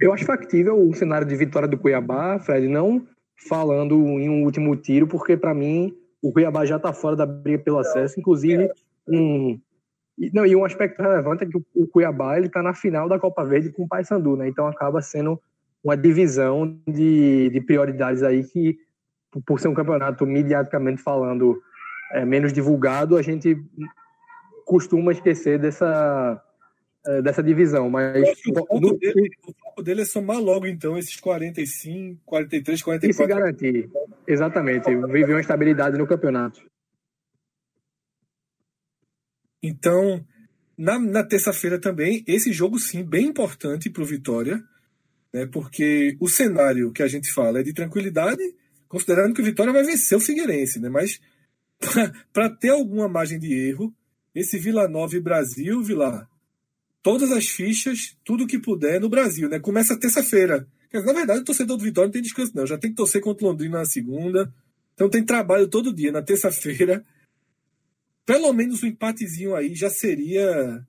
Eu acho factível o cenário de vitória do Cuiabá, Fred, não falando em um último tiro, porque para mim o Cuiabá já está fora da briga pelo acesso. Inclusive, um, e, não, e um aspecto relevante é que o, o Cuiabá ele está na final da Copa Verde com o Paysandu, né? Então acaba sendo uma divisão de, de prioridades aí que, por ser um campeonato mediaticamente falando é, menos divulgado, a gente costuma esquecer dessa, é, dessa divisão. Mas o foco, no, dele, o foco dele é somar logo, então, esses 45, 43, 44. E se garantir. Exatamente. Viver uma estabilidade no campeonato. Então, na, na terça-feira também, esse jogo sim, bem importante para o Vitória, né, porque o cenário que a gente fala é de tranquilidade, considerando que o Vitória vai vencer o Figueirense, né, mas para ter alguma margem de erro, esse Vila Nova e Brasil, Vila, todas as fichas, tudo que puder no Brasil, né? Começa terça-feira. Na verdade, o torcedor do Vitória não tem descanso, não. Já tem que torcer contra o Londrina na segunda. Então tem trabalho todo dia. Na terça-feira pelo menos um empatezinho aí já seria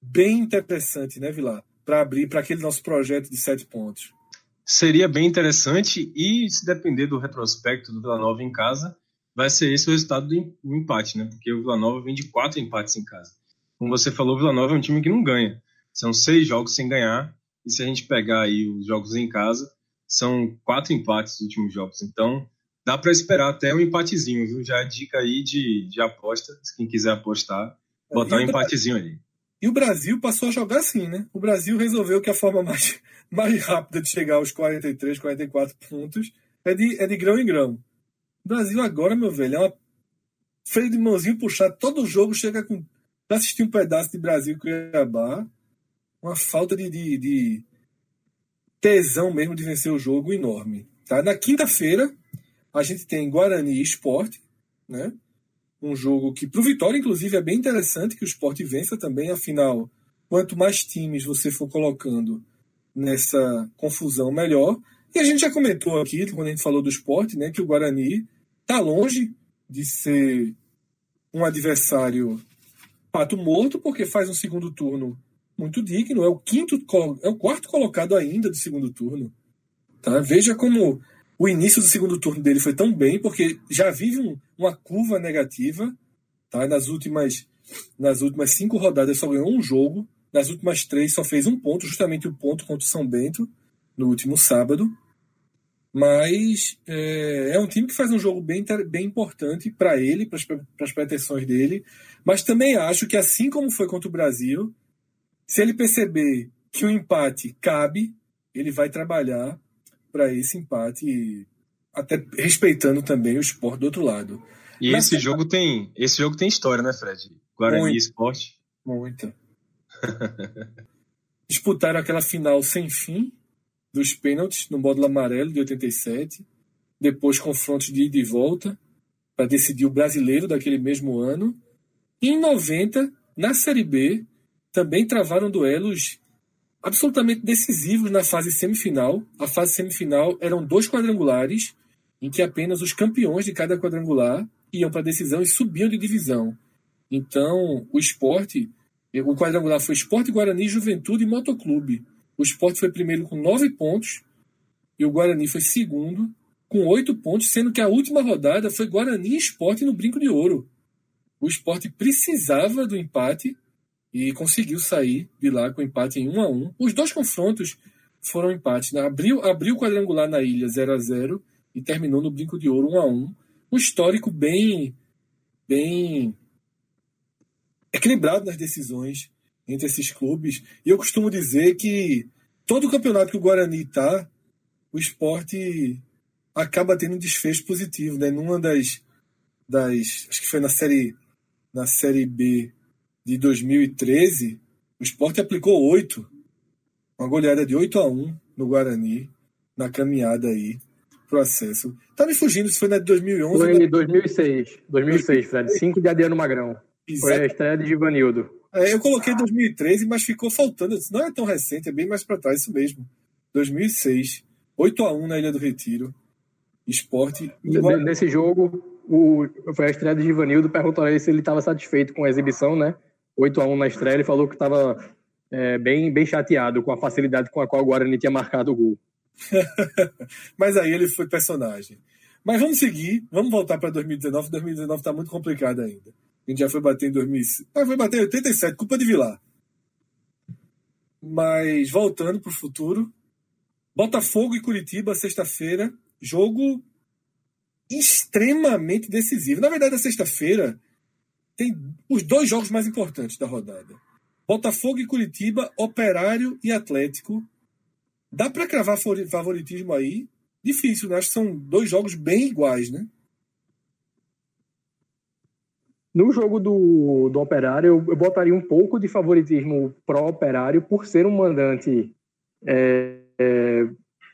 bem interessante, né, Vilar? Para abrir para aquele nosso projeto de sete pontos. Seria bem interessante e, se depender do retrospecto do Vila Nova em casa, vai ser esse o resultado do empate, né? Porque o Vila Nova vem de quatro empates em casa. Como você falou, o Vila Nova é um time que não ganha. São seis jogos sem ganhar. E se a gente pegar aí os jogos em casa, são quatro empates nos últimos jogos. Então, dá para esperar até um empatezinho, viu? Já é dica aí de, de aposta, quem quiser apostar, botar um empatezinho aí. E o Brasil passou a jogar assim, né? O Brasil resolveu que a forma mais, mais rápida de chegar aos 43, 44 pontos é de, é de grão em grão. O Brasil agora, meu velho, é uma freio de mãozinho puxar. Todo jogo chega com. Assistir um pedaço de Brasil e Cuiabá, uma falta de, de, de tesão mesmo de vencer o jogo enorme. Tá? Na quinta-feira, a gente tem Guarani Esporte, né? Um jogo que para o Vitória, inclusive, é bem interessante que o esporte vença também, afinal, quanto mais times você for colocando nessa confusão, melhor. E a gente já comentou aqui, quando a gente falou do esporte, né, que o Guarani está longe de ser um adversário pato morto, porque faz um segundo turno muito digno, é o quinto, é o quarto colocado ainda do segundo turno. Tá? Veja como o início do segundo turno dele foi tão bem, porque já vive um, uma curva negativa. Tá? Nas, últimas, nas últimas cinco rodadas só ganhou um jogo. Nas últimas três só fez um ponto, justamente o ponto contra o São Bento, no último sábado. Mas é, é um time que faz um jogo bem, bem importante para ele, para as pretensões dele. Mas também acho que, assim como foi contra o Brasil, se ele perceber que o empate cabe, ele vai trabalhar para esse empate, até respeitando também o esporte do outro lado. E Mas, esse jogo tem esse jogo tem história, né, Fred? Guarani muito, Esporte. Muita. Disputaram aquela final sem fim dos pênaltis no módulo amarelo de 87, depois confrontos de ida e volta para decidir o brasileiro daquele mesmo ano. E em 90, na Série B, também travaram duelos absolutamente decisivos na fase semifinal. A fase semifinal eram dois quadrangulares, em que apenas os campeões de cada quadrangular iam para a decisão e subiam de divisão. Então, o esporte, o quadrangular foi Esporte, Guarani, Juventude e Motoclube. O esporte foi primeiro com nove pontos e o Guarani foi segundo com oito pontos, sendo que a última rodada foi Guarani e Esporte no Brinco de Ouro. O esporte precisava do empate e conseguiu sair de lá com empate em 1 a 1 Os dois confrontos foram empates. Né? Abriu, abriu o quadrangular na ilha 0 a 0 e terminou no Brinco de Ouro 1 a 1 Um histórico bem, bem equilibrado nas decisões entre esses clubes. E eu costumo dizer que todo campeonato que o Guarani está, o esporte acaba tendo um desfecho positivo. Né? Numa das, das. Acho que foi na série, na série B de 2013, o esporte aplicou oito, uma goleada de 8 a 1 no Guarani, na caminhada aí pro acesso. Tá me fugindo se foi na de 2011. Foi em 2006, 2006, Fred, 5 de Adriano Magrão. Exato. Foi a estreia de Givanildo. É, eu coloquei 2013, mas ficou faltando. Disse, não é tão recente, é bem mais para trás, isso mesmo. 2006, 8 a 1 na Ilha do Retiro. Esporte. Nesse jogo, o, foi a estreia de Givanildo. Perguntou a ele se ele estava satisfeito com a exibição, né? 8 a 1 na estreia, ele falou que estava é, bem, bem chateado com a facilidade com a qual o Guarani tinha marcado o gol. Mas aí ele foi personagem. Mas vamos seguir, vamos voltar para 2019. 2019 está muito complicado ainda. A gente já foi bater em 2000. Ah, foi bater em 87, culpa de Vilar. Mas voltando para o futuro. Botafogo e Curitiba, sexta-feira. Jogo extremamente decisivo. Na verdade, a sexta-feira tem os dois jogos mais importantes da rodada. Botafogo e Curitiba, Operário e Atlético. Dá para cravar favoritismo aí? Difícil, né? Acho que são dois jogos bem iguais, né? No jogo do, do Operário, eu, eu botaria um pouco de favoritismo pró-Operário por ser um mandante é, é,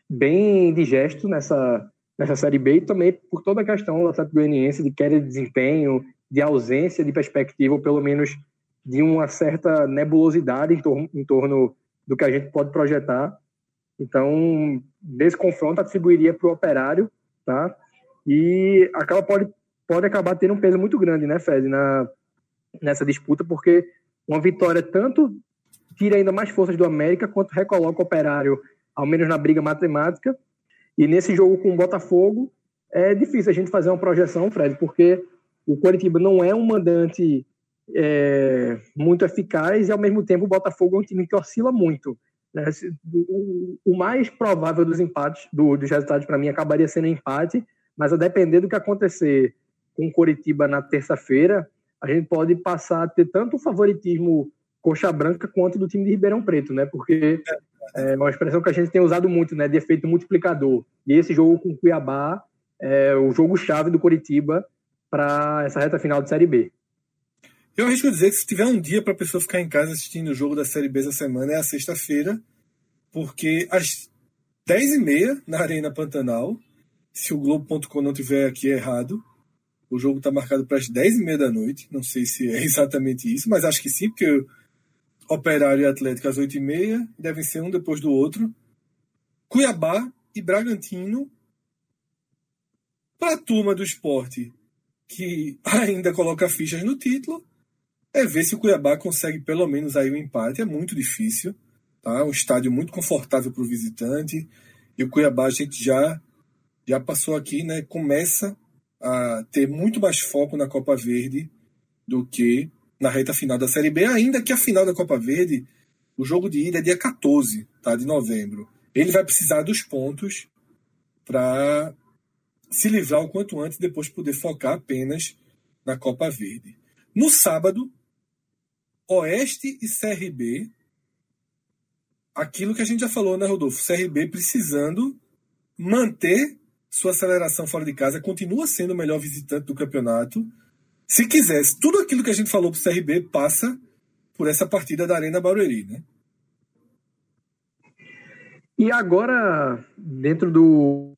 bem digesto nessa, nessa Série B e também por toda a questão do Atlético Goianiense de queda de desempenho, de ausência de perspectiva, ou pelo menos de uma certa nebulosidade em torno, em torno do que a gente pode projetar. Então, desse confronto, atribuiria para o operário, tá? E acaba, pode, pode acabar tendo um peso muito grande, né, Fred, na, nessa disputa, porque uma vitória tanto tira ainda mais forças do América, quanto recoloca o operário, ao menos na briga matemática. E nesse jogo com o Botafogo, é difícil a gente fazer uma projeção, Fred, porque o Coritiba não é um mandante é, muito eficaz e, ao mesmo tempo, o Botafogo é um time que oscila muito. Né? O, mais provável dos empates, do, dos resultados, para mim, acabaria sendo empate, mas a depender do que acontecer com o Coritiba na terça-feira, a gente pode passar a ter tanto o favoritismo coxa branca quanto do time de Ribeirão Preto, né? Porque é uma expressão que a gente tem usado muito, né? De efeito multiplicador. E esse jogo com o Cuiabá é o jogo-chave do Coritiba para essa reta final de Série B. Eu arrisco dizer que se tiver um dia para a pessoa ficar em casa assistindo o jogo da Série B essa semana é a sexta-feira, porque às 10h30 na Arena Pantanal, se o Globo.com não tiver aqui errado, o jogo está marcado para as 10h30 da noite. Não sei se é exatamente isso, mas acho que sim, porque Operário e Atlético às 8h30 devem ser um depois do outro. Cuiabá e Bragantino. Para a turma do esporte, que ainda coloca fichas no título, é ver se o Cuiabá consegue pelo menos aí o um empate. É muito difícil, tá? Um estádio muito confortável para o visitante. E o Cuiabá a gente já já passou aqui, né? Começa a ter muito mais foco na Copa Verde do que na reta final da Série B, ainda que a final da Copa Verde, o jogo de ida é dia 14 tá, de novembro. Ele vai precisar dos pontos para se livrar o quanto antes, depois poder focar apenas na Copa Verde. No sábado, Oeste e CRB, aquilo que a gente já falou, né, Rodolfo? CRB precisando manter sua aceleração fora de casa, continua sendo o melhor visitante do campeonato. Se quisesse, tudo aquilo que a gente falou para o CRB passa por essa partida da Arena Barueri, né? E agora, dentro do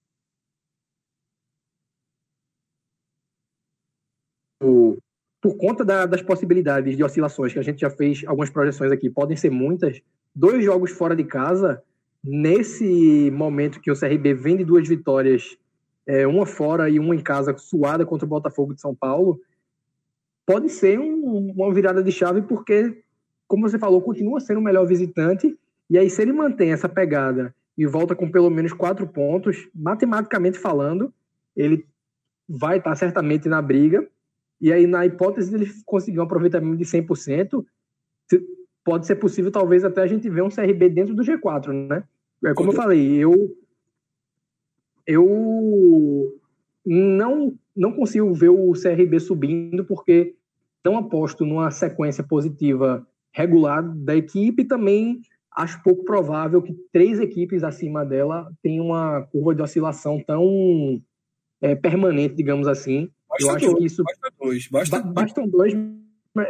por conta da, das possibilidades de oscilações que a gente já fez algumas projeções aqui, podem ser muitas, dois jogos fora de casa, nesse momento que o CRB vem de duas vitórias, é, uma fora e uma em casa, suada contra o Botafogo de São Paulo, pode ser um, uma virada de chave, porque, como você falou, continua sendo o melhor visitante. E aí, se ele mantém essa pegada e volta com pelo menos quatro pontos, matematicamente falando, ele vai estar certamente na briga. E aí, na hipótese de ele conseguir um aproveitamento de 100%, pode ser possível, talvez, até a gente ver um CRB dentro do G4, né? É como eu falei, eu eu não não consigo ver o CRB subindo porque não aposto numa sequência positiva regular da equipe também acho pouco provável que três equipes acima dela tenham uma curva de oscilação tão é, permanente, digamos assim. Basta eu acho dois, que isso basta dois, basta... bastam dois.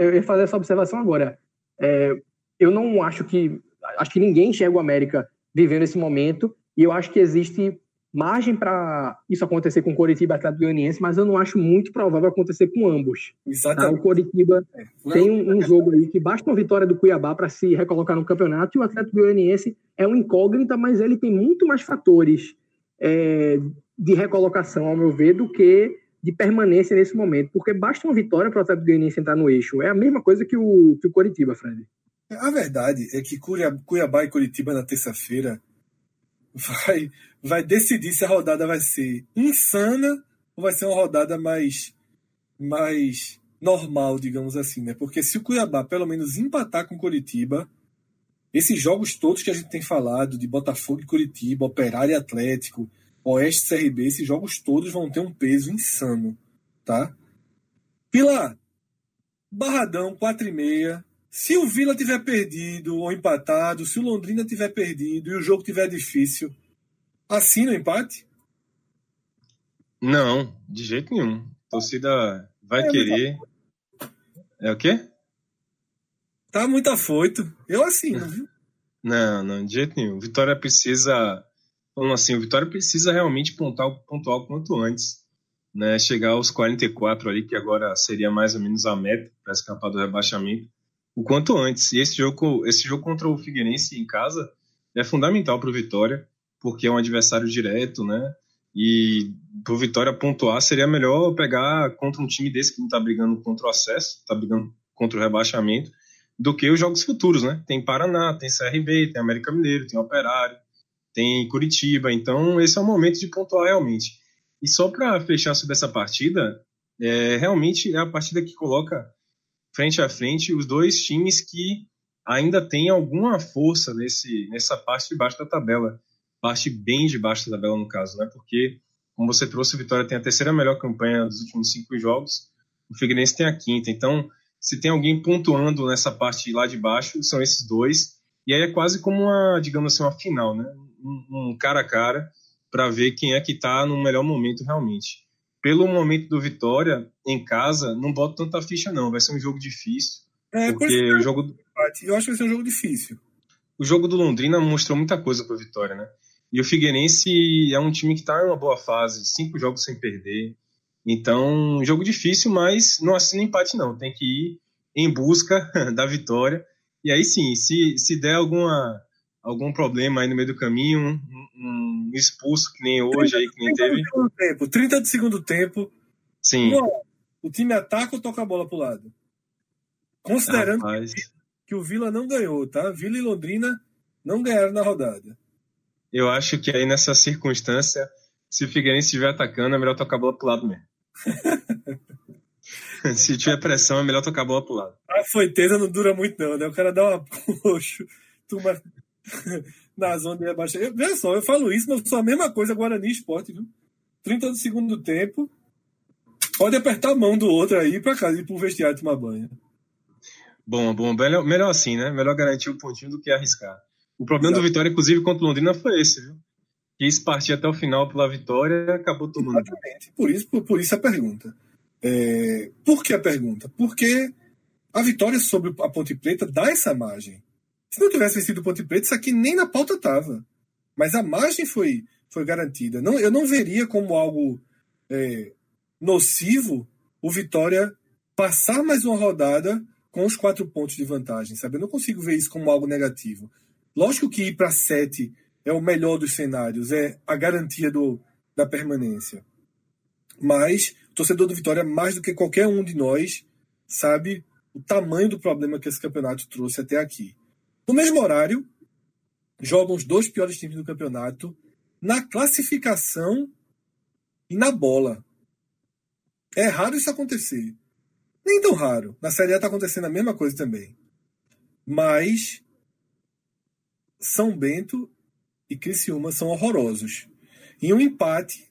Eu ia fazer essa observação agora. É, eu não acho que acho que ninguém enxerga o América vivendo esse momento e eu acho que existe margem para isso acontecer com o Coritiba e Atlético Goianiense, mas eu não acho muito provável acontecer com ambos. Tá? Exatamente. Tá? O Coritiba é. tem um, um, jogo aí que basta uma vitória do Cuiabá para se recolocar no campeonato e o Atlético Goianiense é um incógnita, mas ele tem muito mais fatores é, de recolocação, ao meu ver, do que de permanência nesse momento, porque basta uma vitória para o Atlético Goianiense entrar no eixo. É a mesma coisa que o, que o Coritiba, Fred. A verdade é que Cuiabá e Curitiba na terça-feira vai, vai decidir se a rodada vai ser insana ou vai ser uma rodada mais, mais normal, digamos assim, né? Porque se o Cuiabá pelo menos empatar com Curitiba, esses jogos todos que a gente tem falado de Botafogo e Curitiba, Operário e Atlético, Oeste e CRB, esses jogos todos vão ter um peso insano, tá? Pilar, Barradão, 4 e meia. Se o Vila tiver perdido ou empatado, se o Londrina tiver perdido e o jogo tiver difícil, assina o empate? Não, de jeito nenhum. A torcida vai é, querer. É o quê? Tá muito afoito. Eu assino, viu? Não, não, de jeito nenhum. Vitória precisa. Falando assim, o Vitória precisa realmente pontuar, pontuar o quanto antes. Né? Chegar aos 44 ali, que agora seria mais ou menos a meta para escapar do rebaixamento o quanto antes. E esse jogo, esse jogo contra o Figueirense em casa é fundamental para o Vitória, porque é um adversário direto, né? E para o Vitória pontuar seria melhor pegar contra um time desse que não está brigando contra o acesso, está brigando contra o rebaixamento, do que os jogos futuros, né? Tem Paraná, tem CRB, tem América Mineiro, tem Operário, tem Curitiba. Então esse é o momento de pontuar realmente. E só para fechar sobre essa partida, é, realmente é a partida que coloca frente a frente os dois times que ainda têm alguma força nesse, nessa parte de baixo da tabela. Parte bem de baixo da tabela, no caso, né? Porque, como você trouxe, o Vitória tem a terceira melhor campanha dos últimos cinco jogos, o Figueirense tem a quinta. Então, se tem alguém pontuando nessa parte lá de baixo, são esses dois. E aí é quase como uma, digamos assim, uma final, né? Um, um cara a cara para ver quem é que está no melhor momento realmente pelo momento do Vitória, em casa, não boto tanta ficha, não. Vai ser um jogo difícil. É, porque o jogo. Eu acho que vai ser um jogo difícil. O jogo do Londrina mostrou muita coisa para Vitória, né? E o Figueirense é um time que está em uma boa fase, cinco jogos sem perder. Então, um jogo difícil, mas não assina empate, não. Tem que ir em busca da vitória. E aí sim, se, se der alguma algum problema aí no meio do caminho, um, um expulso que nem hoje aí, que nem teve. Tempo, 30 do segundo tempo. Sim. o time ataca ou toca a bola pro lado? Considerando que, que o Vila não ganhou, tá? Vila e Londrina não ganharam na rodada. Eu acho que aí nessa circunstância, se o Figueirense estiver atacando, é melhor tocar a bola pro lado mesmo. se tiver pressão, é melhor tocar a bola pro lado. A foiteza não dura muito, não, né? O cara dá uma poxa, turma na zona de rebaixamento. Veja só, eu falo isso, mas sou a mesma coisa Guarani Esporte, viu? 30 do segundo tempo. Pode apertar a mão do outro aí para casa ir pro vestiário tomar banho. Bom, bom, melhor, melhor assim, né? Melhor garantir o um pontinho do que arriscar. O problema Exato. do Vitória, inclusive, contra o Londrina foi esse, viu? Quis partir até o final pela vitória acabou tomando. Exatamente. Por isso, por, por isso a pergunta. É... Por que a pergunta? Porque a vitória sobre a Ponte Preta dá essa margem. Se não tivesse vencido Ponte Preta, isso aqui nem na pauta estava. Mas a margem foi, foi garantida. Não, eu não veria como algo é, nocivo o Vitória passar mais uma rodada com os quatro pontos de vantagem, sabe? Eu não consigo ver isso como algo negativo. Lógico que ir para sete é o melhor dos cenários, é a garantia do, da permanência. Mas o torcedor do Vitória, mais do que qualquer um de nós, sabe o tamanho do problema que esse campeonato trouxe até aqui. No mesmo horário, jogam os dois piores times do campeonato na classificação e na bola. É raro isso acontecer. Nem tão raro. Na Série A está acontecendo a mesma coisa também. Mas São Bento e Criciúma são horrorosos. E um empate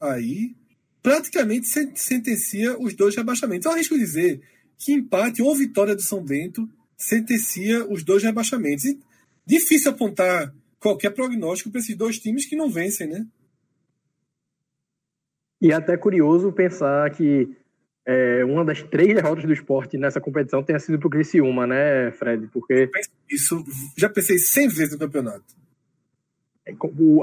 aí praticamente sentencia os dois rebaixamentos. Eu arrisco dizer que empate ou vitória do São Bento sentencia os dois rebaixamentos. E difícil apontar qualquer prognóstico para esses dois times que não vencem, né? E é até curioso pensar que é, uma das três derrotas do esporte nessa competição tenha sido para o Criciúma, né, Fred? Porque. Isso, já pensei 100 vezes no campeonato. É,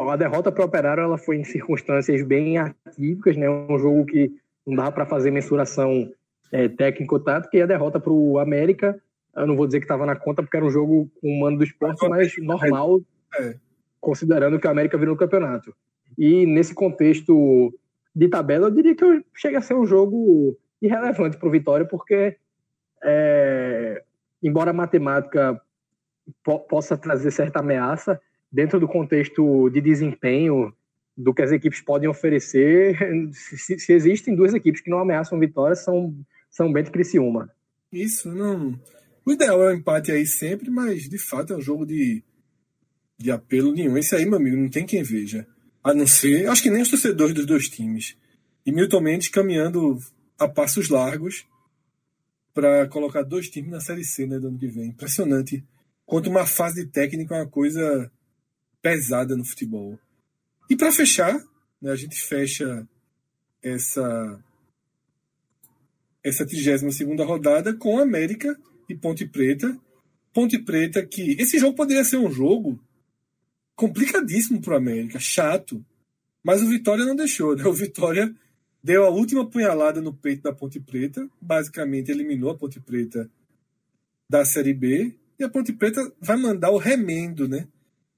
a derrota para o Operário ela foi em circunstâncias bem atípicas, né? Um jogo que não dava para fazer mensuração é, técnico-tática, e a derrota para o América, eu não vou dizer que estava na conta, porque era um jogo com o mando do esporte, mas normal, é. considerando que o América virou o campeonato. E nesse contexto de tabela, eu diria que chega a ser um jogo irrelevante para o Vitória, porque, é, embora a matemática po possa trazer certa ameaça, dentro do contexto de desempenho do que as equipes podem oferecer, se, se existem duas equipes que não ameaçam vitória, são São Bento e Criciúma. Isso, não. O ideal é o um empate aí sempre, mas de fato é um jogo de, de apelo nenhum. Esse aí, meu amigo, não tem quem veja. A não ser, acho que nem os torcedores dos dois times. E Milton Mendes caminhando a passos largos para colocar dois times na Série C né, do ano que vem. Impressionante. Quanto uma fase técnica é uma coisa pesada no futebol. E para fechar, né, a gente fecha essa essa 32 segunda rodada com América e Ponte Preta. Ponte Preta que esse jogo poderia ser um jogo complicadíssimo para o América, chato, mas o Vitória não deixou. Né? O Vitória deu a última punhalada no peito da Ponte Preta, basicamente eliminou a Ponte Preta da Série B e a Ponte Preta vai mandar o remendo, né?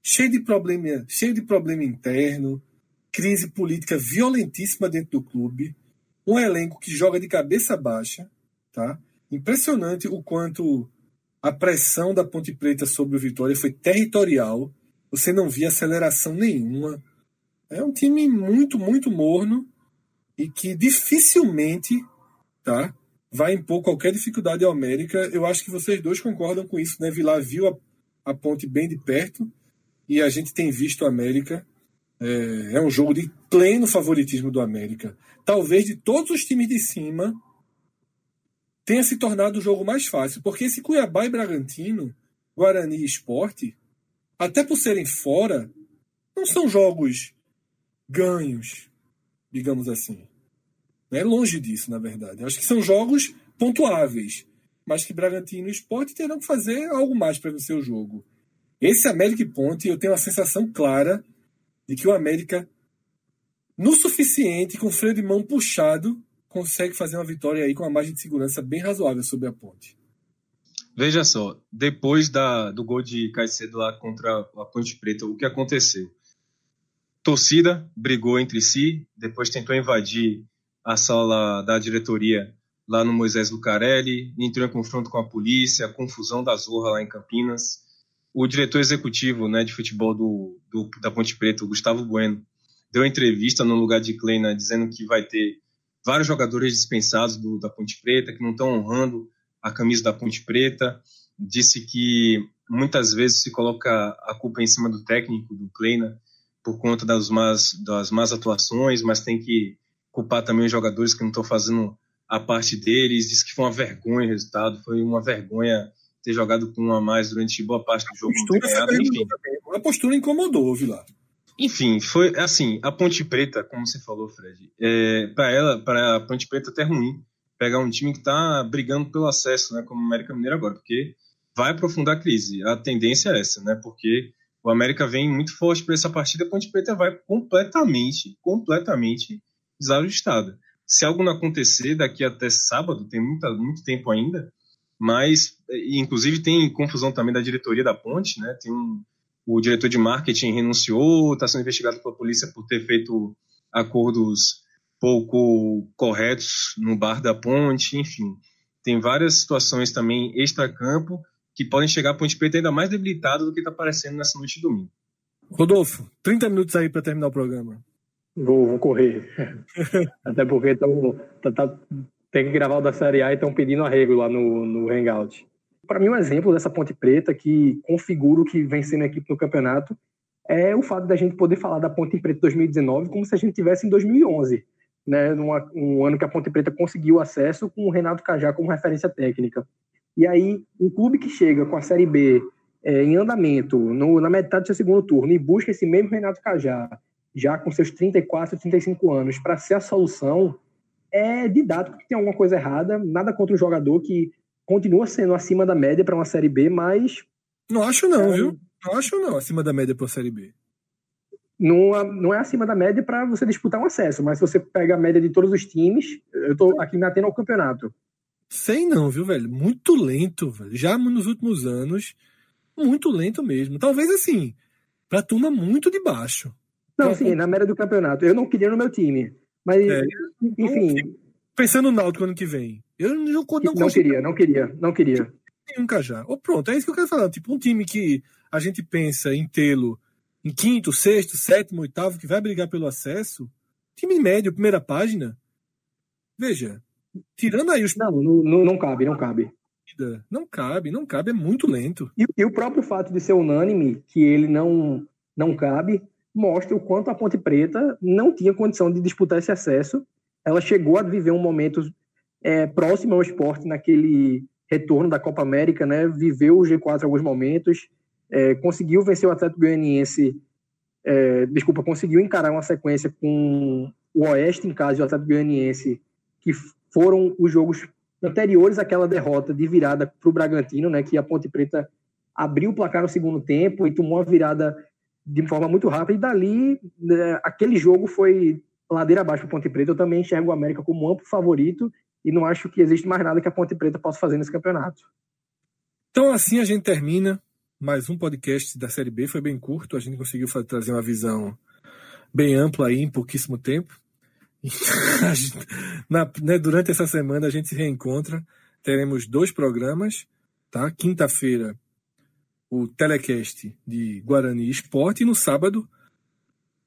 cheio de problema, cheio de problema interno, crise política violentíssima dentro do clube, um elenco que joga de cabeça baixa, tá? Impressionante o quanto a pressão da Ponte Preta sobre o Vitória foi territorial. Você não via aceleração nenhuma. É um time muito, muito morno e que dificilmente, tá? Vai impor qualquer dificuldade ao América. Eu acho que vocês dois concordam com isso, né? Vilar viu a, a Ponte bem de perto e a gente tem visto o América. É, é um jogo de pleno favoritismo do América. Talvez de todos os times de cima tenha se tornado o jogo mais fácil, porque esse Cuiabá e Bragantino, Guarani e Esporte, até por serem fora, não são jogos ganhos, digamos assim. É longe disso, na verdade. Acho que são jogos pontuáveis, mas que Bragantino e Esporte terão que fazer algo mais para vencer o jogo. Esse América e Ponte, eu tenho a sensação clara de que o América, no suficiente, com o freio de mão puxado, consegue fazer uma vitória aí com uma margem de segurança bem razoável sobre a Ponte. Veja só, depois da, do gol de Caicedo lá contra a Ponte Preta, o que aconteceu? Torcida brigou entre si, depois tentou invadir a sala da diretoria lá no Moisés Lucarelli, entrou em confronto com a polícia, confusão da Zorra lá em Campinas o diretor executivo né, de futebol do, do, da Ponte Preta, o Gustavo Bueno, deu entrevista no lugar de Kleina dizendo que vai ter vários jogadores dispensados do, da Ponte Preta que não estão honrando a camisa da Ponte Preta. Disse que muitas vezes se coloca a culpa em cima do técnico, do Kleina, por conta das más, das más atuações, mas tem que culpar também os jogadores que não estão fazendo a parte deles. Disse que foi uma vergonha o resultado, foi uma vergonha ter jogado com um a mais durante boa parte do jogo. Postura, enfim. a postura incomodou, Vilar. Enfim, foi assim, a Ponte Preta, como você falou, Fred, é, para ela, para a Ponte Preta até ruim pegar um time que está brigando pelo acesso, né, como o América Mineiro agora, porque vai aprofundar a crise. A tendência é essa, né, porque o América vem muito forte para essa partida, a Ponte Preta vai completamente, completamente desajustada. Se algo não acontecer daqui até sábado, tem muita, muito tempo ainda, mas, inclusive, tem confusão também da diretoria da Ponte, né? Tem um, o diretor de marketing renunciou, está sendo investigado pela polícia por ter feito acordos pouco corretos no bar da Ponte, enfim. Tem várias situações também extra-campo que podem chegar a Ponte Preta ainda mais debilitada do que está aparecendo nessa noite de domingo. Rodolfo, 30 minutos aí para terminar o programa. Vou, vou correr. Até porque tão, tá, tá, tem que gravar o da Série A e estão pedindo arrego lá no, no Hangout. Para mim, um exemplo dessa Ponte Preta que configura o que vem sendo a equipe no campeonato é o fato da gente poder falar da Ponte Preta 2019 como se a gente tivesse em 2011, né, numa, um ano que a Ponte Preta conseguiu acesso com o Renato Cajá como referência técnica. E aí, um clube que chega com a Série B é, em andamento, no, na metade do seu segundo turno, e busca esse mesmo Renato Cajá, já com seus 34, 35 anos, para ser a solução, é didático que tem alguma coisa errada. Nada contra o jogador que continua sendo acima da média para uma Série B, mas. Não acho, não, é, viu? Não acho, não, acima da média para a Série B. Não, é, não é acima da média para você disputar um acesso, mas se você pega a média de todos os times, eu estou aqui me atendo ao campeonato. Sei não, viu, velho? Muito lento, velho. Já nos últimos anos, muito lento mesmo. Talvez assim, pra turma muito de baixo. Não, então, sim, na média do campeonato. Eu não queria no meu time. Mas, é, enfim. Pensando no Náutico ano que vem. Eu não, não, não, não queria, não queria, não queria. Nunca já. Ou pronto, é isso que eu quero falar. Tipo, um time que a gente pensa em tê-lo em quinto, sexto, sétimo, oitavo, que vai brigar pelo acesso, time médio, primeira página. Veja, tirando aí os. Não, não, não cabe, não cabe. Não cabe, não cabe, é muito lento. E, e, o próprio fato de ser unânime, que ele não, não cabe, mostra o quanto a Ponte Preta não tinha condição de disputar esse acesso. Ela chegou a viver um momento é, próximo ao esporte naquele retorno da Copa América, né? Viveu o G4 em alguns momentos, é, conseguiu vencer o Atlético Goianiense, é, desculpa, conseguiu encarar uma sequência com o Oeste em casa e o Atlético Goianiense, que foram os jogos anteriores àquela derrota de virada para o Bragantino, né? Que a Ponte Preta abriu o placar no segundo tempo e tomou a virada de forma muito rápida, e dali né, aquele jogo foi ladeira abaixo para Ponte Preta. Eu também enxergo o América como um amplo favorito e não acho que existe mais nada que a Ponte Preta possa fazer nesse campeonato. Então, assim a gente termina mais um podcast da Série B. Foi bem curto, a gente conseguiu trazer uma visão bem ampla aí em pouquíssimo tempo. Na, né, durante essa semana a gente se reencontra. Teremos dois programas, tá? Quinta-feira o telecast de Guarani Esporte e no sábado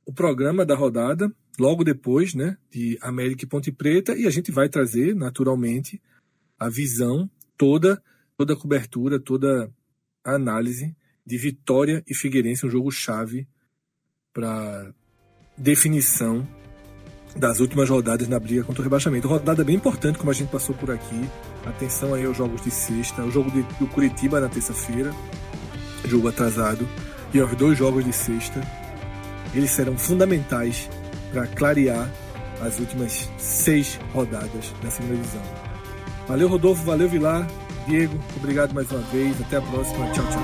o programa da rodada, logo depois, né, de América e Ponte Preta, e a gente vai trazer, naturalmente, a visão toda, toda a cobertura, toda a análise de Vitória e Figueirense, um jogo chave para definição das últimas rodadas na briga contra o rebaixamento. Rodada bem importante, como a gente passou por aqui. Atenção aí aos jogos de sexta, o jogo de, do Curitiba na terça-feira, jogo atrasado, e aos dois jogos de sexta. Eles serão fundamentais para clarear as últimas seis rodadas da segunda divisão. Valeu, Rodolfo, valeu, Vilar. Diego, obrigado mais uma vez. Até a próxima. Tchau, tchau.